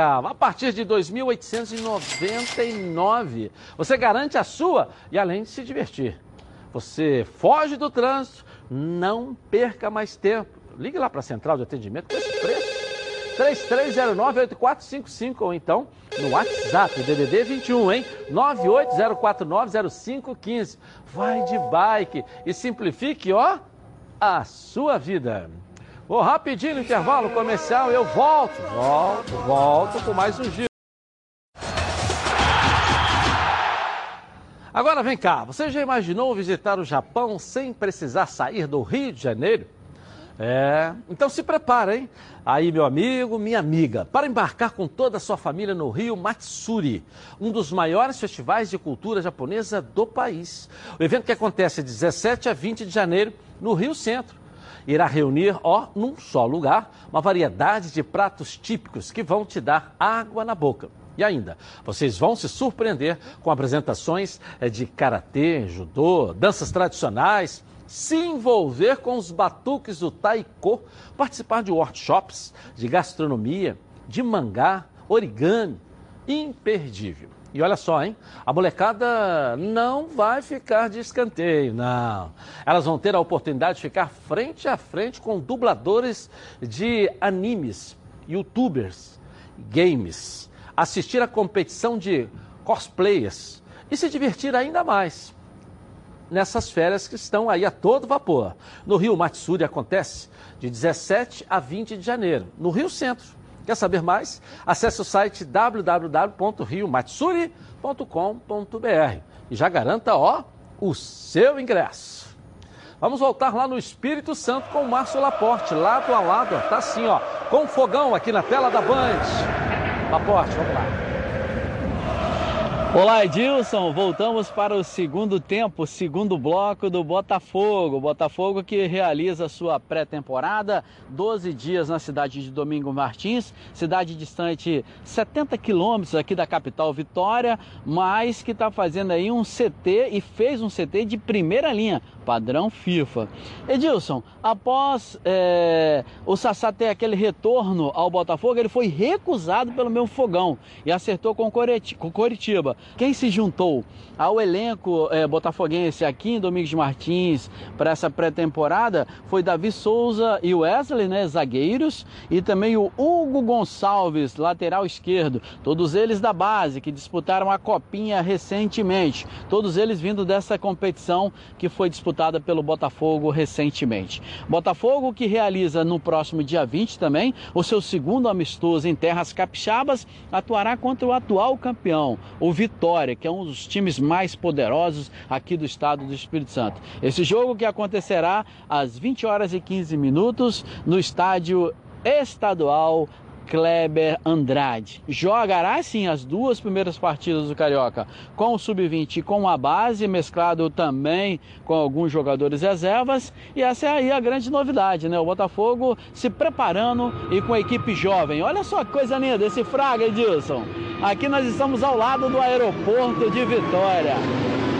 A partir de 2.899, você garante a sua e além de se divertir. Você foge do trânsito, não perca mais tempo. Ligue lá para a central de atendimento com esse preço. 3309-8455 ou então no WhatsApp, DDD 21, hein? 980490515. Vai de bike e simplifique, ó, a sua vida. Vou rapidinho no intervalo comercial, eu volto, volto, volto com mais um giro. Agora vem cá, você já imaginou visitar o Japão sem precisar sair do Rio de Janeiro? É, então se prepara, hein? Aí, meu amigo, minha amiga, para embarcar com toda a sua família no Rio Matsuri, um dos maiores festivais de cultura japonesa do país. O evento que acontece de 17 a 20 de janeiro no Rio Centro. Irá reunir, ó, num só lugar, uma variedade de pratos típicos que vão te dar água na boca. E ainda, vocês vão se surpreender com apresentações eh, de karatê, judô, danças tradicionais, se envolver com os batuques do taiko, participar de workshops de gastronomia, de mangá, origami, imperdível. E olha só, hein? A molecada não vai ficar de escanteio, não. Elas vão ter a oportunidade de ficar frente a frente com dubladores de animes, youtubers, games, assistir a competição de cosplayers e se divertir ainda mais nessas férias que estão aí a todo vapor. No Rio Matsuri acontece de 17 a 20 de janeiro, no Rio Centro. Quer saber mais? Acesse o site www.riomatsuri.com.br e já garanta, ó, o seu ingresso. Vamos voltar lá no Espírito Santo com o Márcio Laporte, lado a lado, tá assim, ó, com fogão aqui na tela da Band. Laporte, vamos lá. Olá, Edilson. Voltamos para o segundo tempo, segundo bloco do Botafogo. Botafogo que realiza sua pré-temporada, 12 dias na cidade de Domingo Martins, cidade distante 70 quilômetros aqui da capital Vitória, mas que está fazendo aí um CT e fez um CT de primeira linha, padrão FIFA. Edilson, após é, o Sassá ter aquele retorno ao Botafogo, ele foi recusado pelo meu fogão e acertou com Coritiba. Quem se juntou ao elenco é, botafoguense aqui em Domingos Martins para essa pré-temporada foi Davi Souza e Wesley, né, zagueiros, e também o Hugo Gonçalves, lateral esquerdo. Todos eles da base que disputaram a copinha recentemente. Todos eles vindo dessa competição que foi disputada pelo Botafogo recentemente. Botafogo que realiza no próximo dia 20 também o seu segundo amistoso em terras capixabas, atuará contra o atual campeão, o Vitória, que é um dos times mais poderosos aqui do estado do Espírito Santo. Esse jogo que acontecerá às 20 horas e 15 minutos no estádio estadual Kleber Andrade. Jogará sim as duas primeiras partidas do Carioca com o sub-20 e com a base, mesclado também com alguns jogadores reservas. E essa é aí a grande novidade, né? O Botafogo se preparando e com a equipe jovem. Olha só que coisa linda esse Fraga, Edilson. Aqui nós estamos ao lado do aeroporto de Vitória.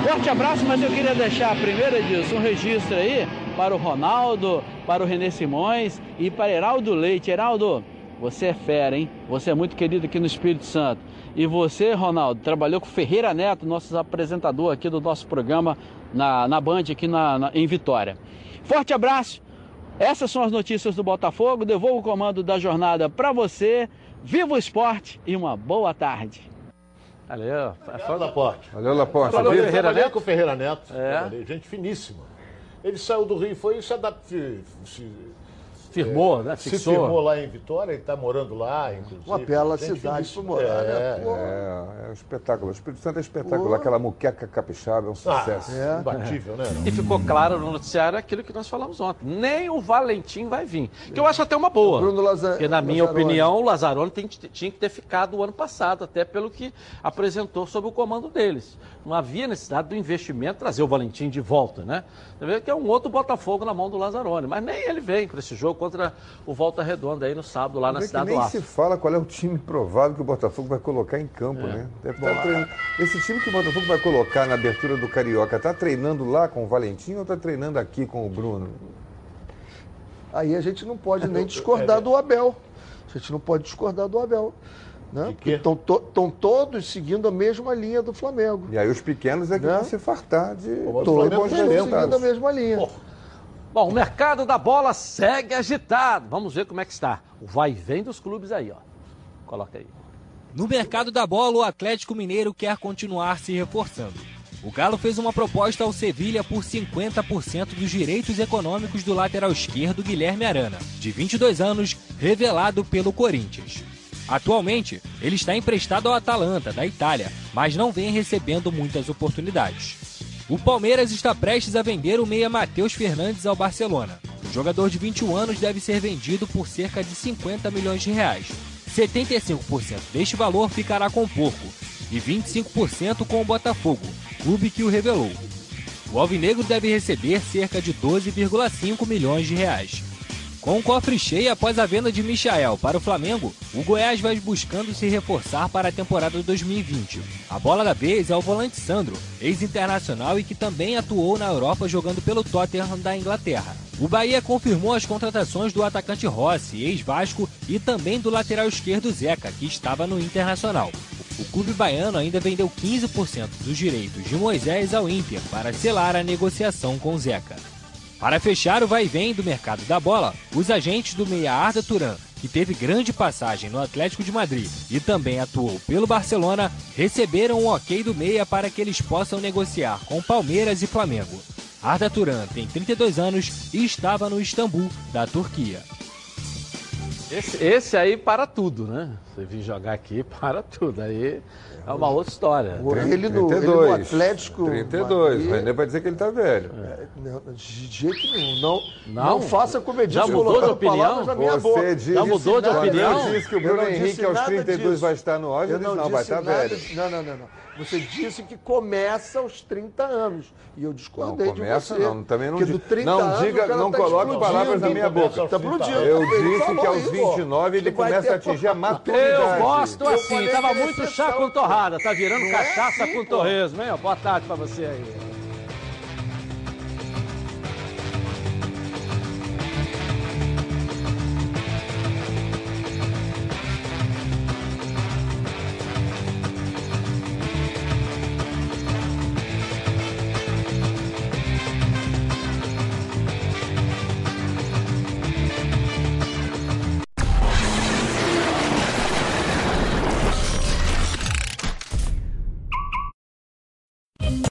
Forte abraço, mas eu queria deixar primeiro, Edilson, um registro aí para o Ronaldo, para o Renê Simões e para Heraldo Leite. Heraldo, você é fera, hein? Você é muito querido aqui no Espírito Santo. E você, Ronaldo, trabalhou com Ferreira Neto, nosso apresentador aqui do nosso programa na, na Band, aqui na, na, em Vitória. Forte abraço. Essas são as notícias do Botafogo. Devolvo o comando da jornada para você. Viva o esporte e uma boa tarde. Valeu. Valeu, Laporte. Valeu, Laporte. Falou, Viu? Ferreira Neto. com o Ferreira Neto. É. Gente finíssima. Ele saiu do Rio e foi se adaptou. Se, Firmou, né? se Fixou. firmou lá em Vitória, ele está morando lá, inclusive. Uma bela cidade pra morar, né? É. É, é um espetáculo. O Espírito Santo é espetáculo. Pô. Aquela muqueca capixaba é um Ah, sucesso. É. imbatível, né? E ficou claro no noticiário aquilo que nós falamos ontem. Nem o Valentim vai vir. Que eu acho até uma boa. Bruno Laza- Porque, na minha opinião, o Lazzaroni tem- tinha que ter ficado o ano passado, até pelo que apresentou sob o comando deles. Não havia necessidade do investimento trazer o Valentim de volta, né? Você vê que é um outro Botafogo na mão do Lazzaroni. Mas nem ele vem para esse jogo contra o Volta Redonda aí no sábado, lá na Vê que cidade nem do se Aço. fala qual é o time provável que o Botafogo vai colocar em campo, né? Deve estar treinando. Esse time que o Botafogo vai colocar na abertura do Carioca, está treinando lá com o Valentim ou está treinando aqui com o Bruno? Aí a gente não pode nem discordar do Abel. A gente não pode discordar do Abel. Né? Estão todos seguindo a mesma linha do Flamengo. E aí os pequenos é que Né? vão se fartar de Todos elenco, seguindo a mesma linha. Bom, o mercado da bola segue agitado. Vamos ver como é que está. O vai e vem dos clubes aí, ó. Coloca aí. No mercado da bola, o Atlético Mineiro quer continuar se reforçando. O Galo fez uma proposta ao Sevilha por 50% dos direitos econômicos do lateral esquerdo Guilherme Arana, de 22 anos, revelado pelo Corinthians. Atualmente, ele está emprestado ao Atalanta, da Itália, mas não vem recebendo muitas oportunidades. O Palmeiras está prestes a vender o meia Matheus Fernandes ao Barcelona. O jogador de 21 anos deve ser vendido por cerca de 50 milhões de reais. 75% deste valor ficará com o Porco e 25% com o Botafogo, clube que o revelou. o Alvinegro deve receber cerca de 12,5 milhões de reais. Com o cofre cheio após a venda de Michael para o Flamengo, o Goiás vai buscando se reforçar para a temporada 2020. A bola da vez é o volante Sandro, ex-internacional e que também atuou na Europa jogando pelo Tottenham da Inglaterra. O Bahia confirmou as contratações do atacante Rossi, ex-Vasco, e também do lateral esquerdo Zeca, que estava no Internacional. O clube baiano ainda vendeu 15% dos direitos de Moisés ao Inter para selar a negociação com Zeca. Para fechar o vai vem do mercado da bola, os agentes do meia Arda Turan, que teve grande passagem no Atlético de Madrid e também atuou pelo Barcelona, receberam o ok do meia para que eles possam negociar com Palmeiras e Flamengo. Arda Turan tem 32 anos e estava no Istambul, da Turquia. Esse, esse aí para tudo, né? Você vir jogar aqui, para tudo. Aí é uma outra história. Ele no, ele no Atlético. 32. Madrid- O René vai dizer que ele tá velho. É, não, de jeito nenhum. Não, não. Não? faça como Já mudou de opinião? palavras na minha Você boca. disse, Já mudou de opinião? Disse que o Bruno Henrique aos nada 32 disso. vai estar no auge, Eu eu disse, não não, vai estar nada- velho. Não, não, não, não. Você disse que começa aos 30 anos. E eu discordei Não começa, de você. não, também não Porque di- do 30 não diga- não tá coloque palavras na minha boca. Tá explodindo. Eu disse que aos isso, 29 ele começa a atingir a maturidade. Eu gosto assim, tava muito chá com torrada, tá virando Não é cachaça assim, com pô. torresmo, hein? Boa tarde pra você aí.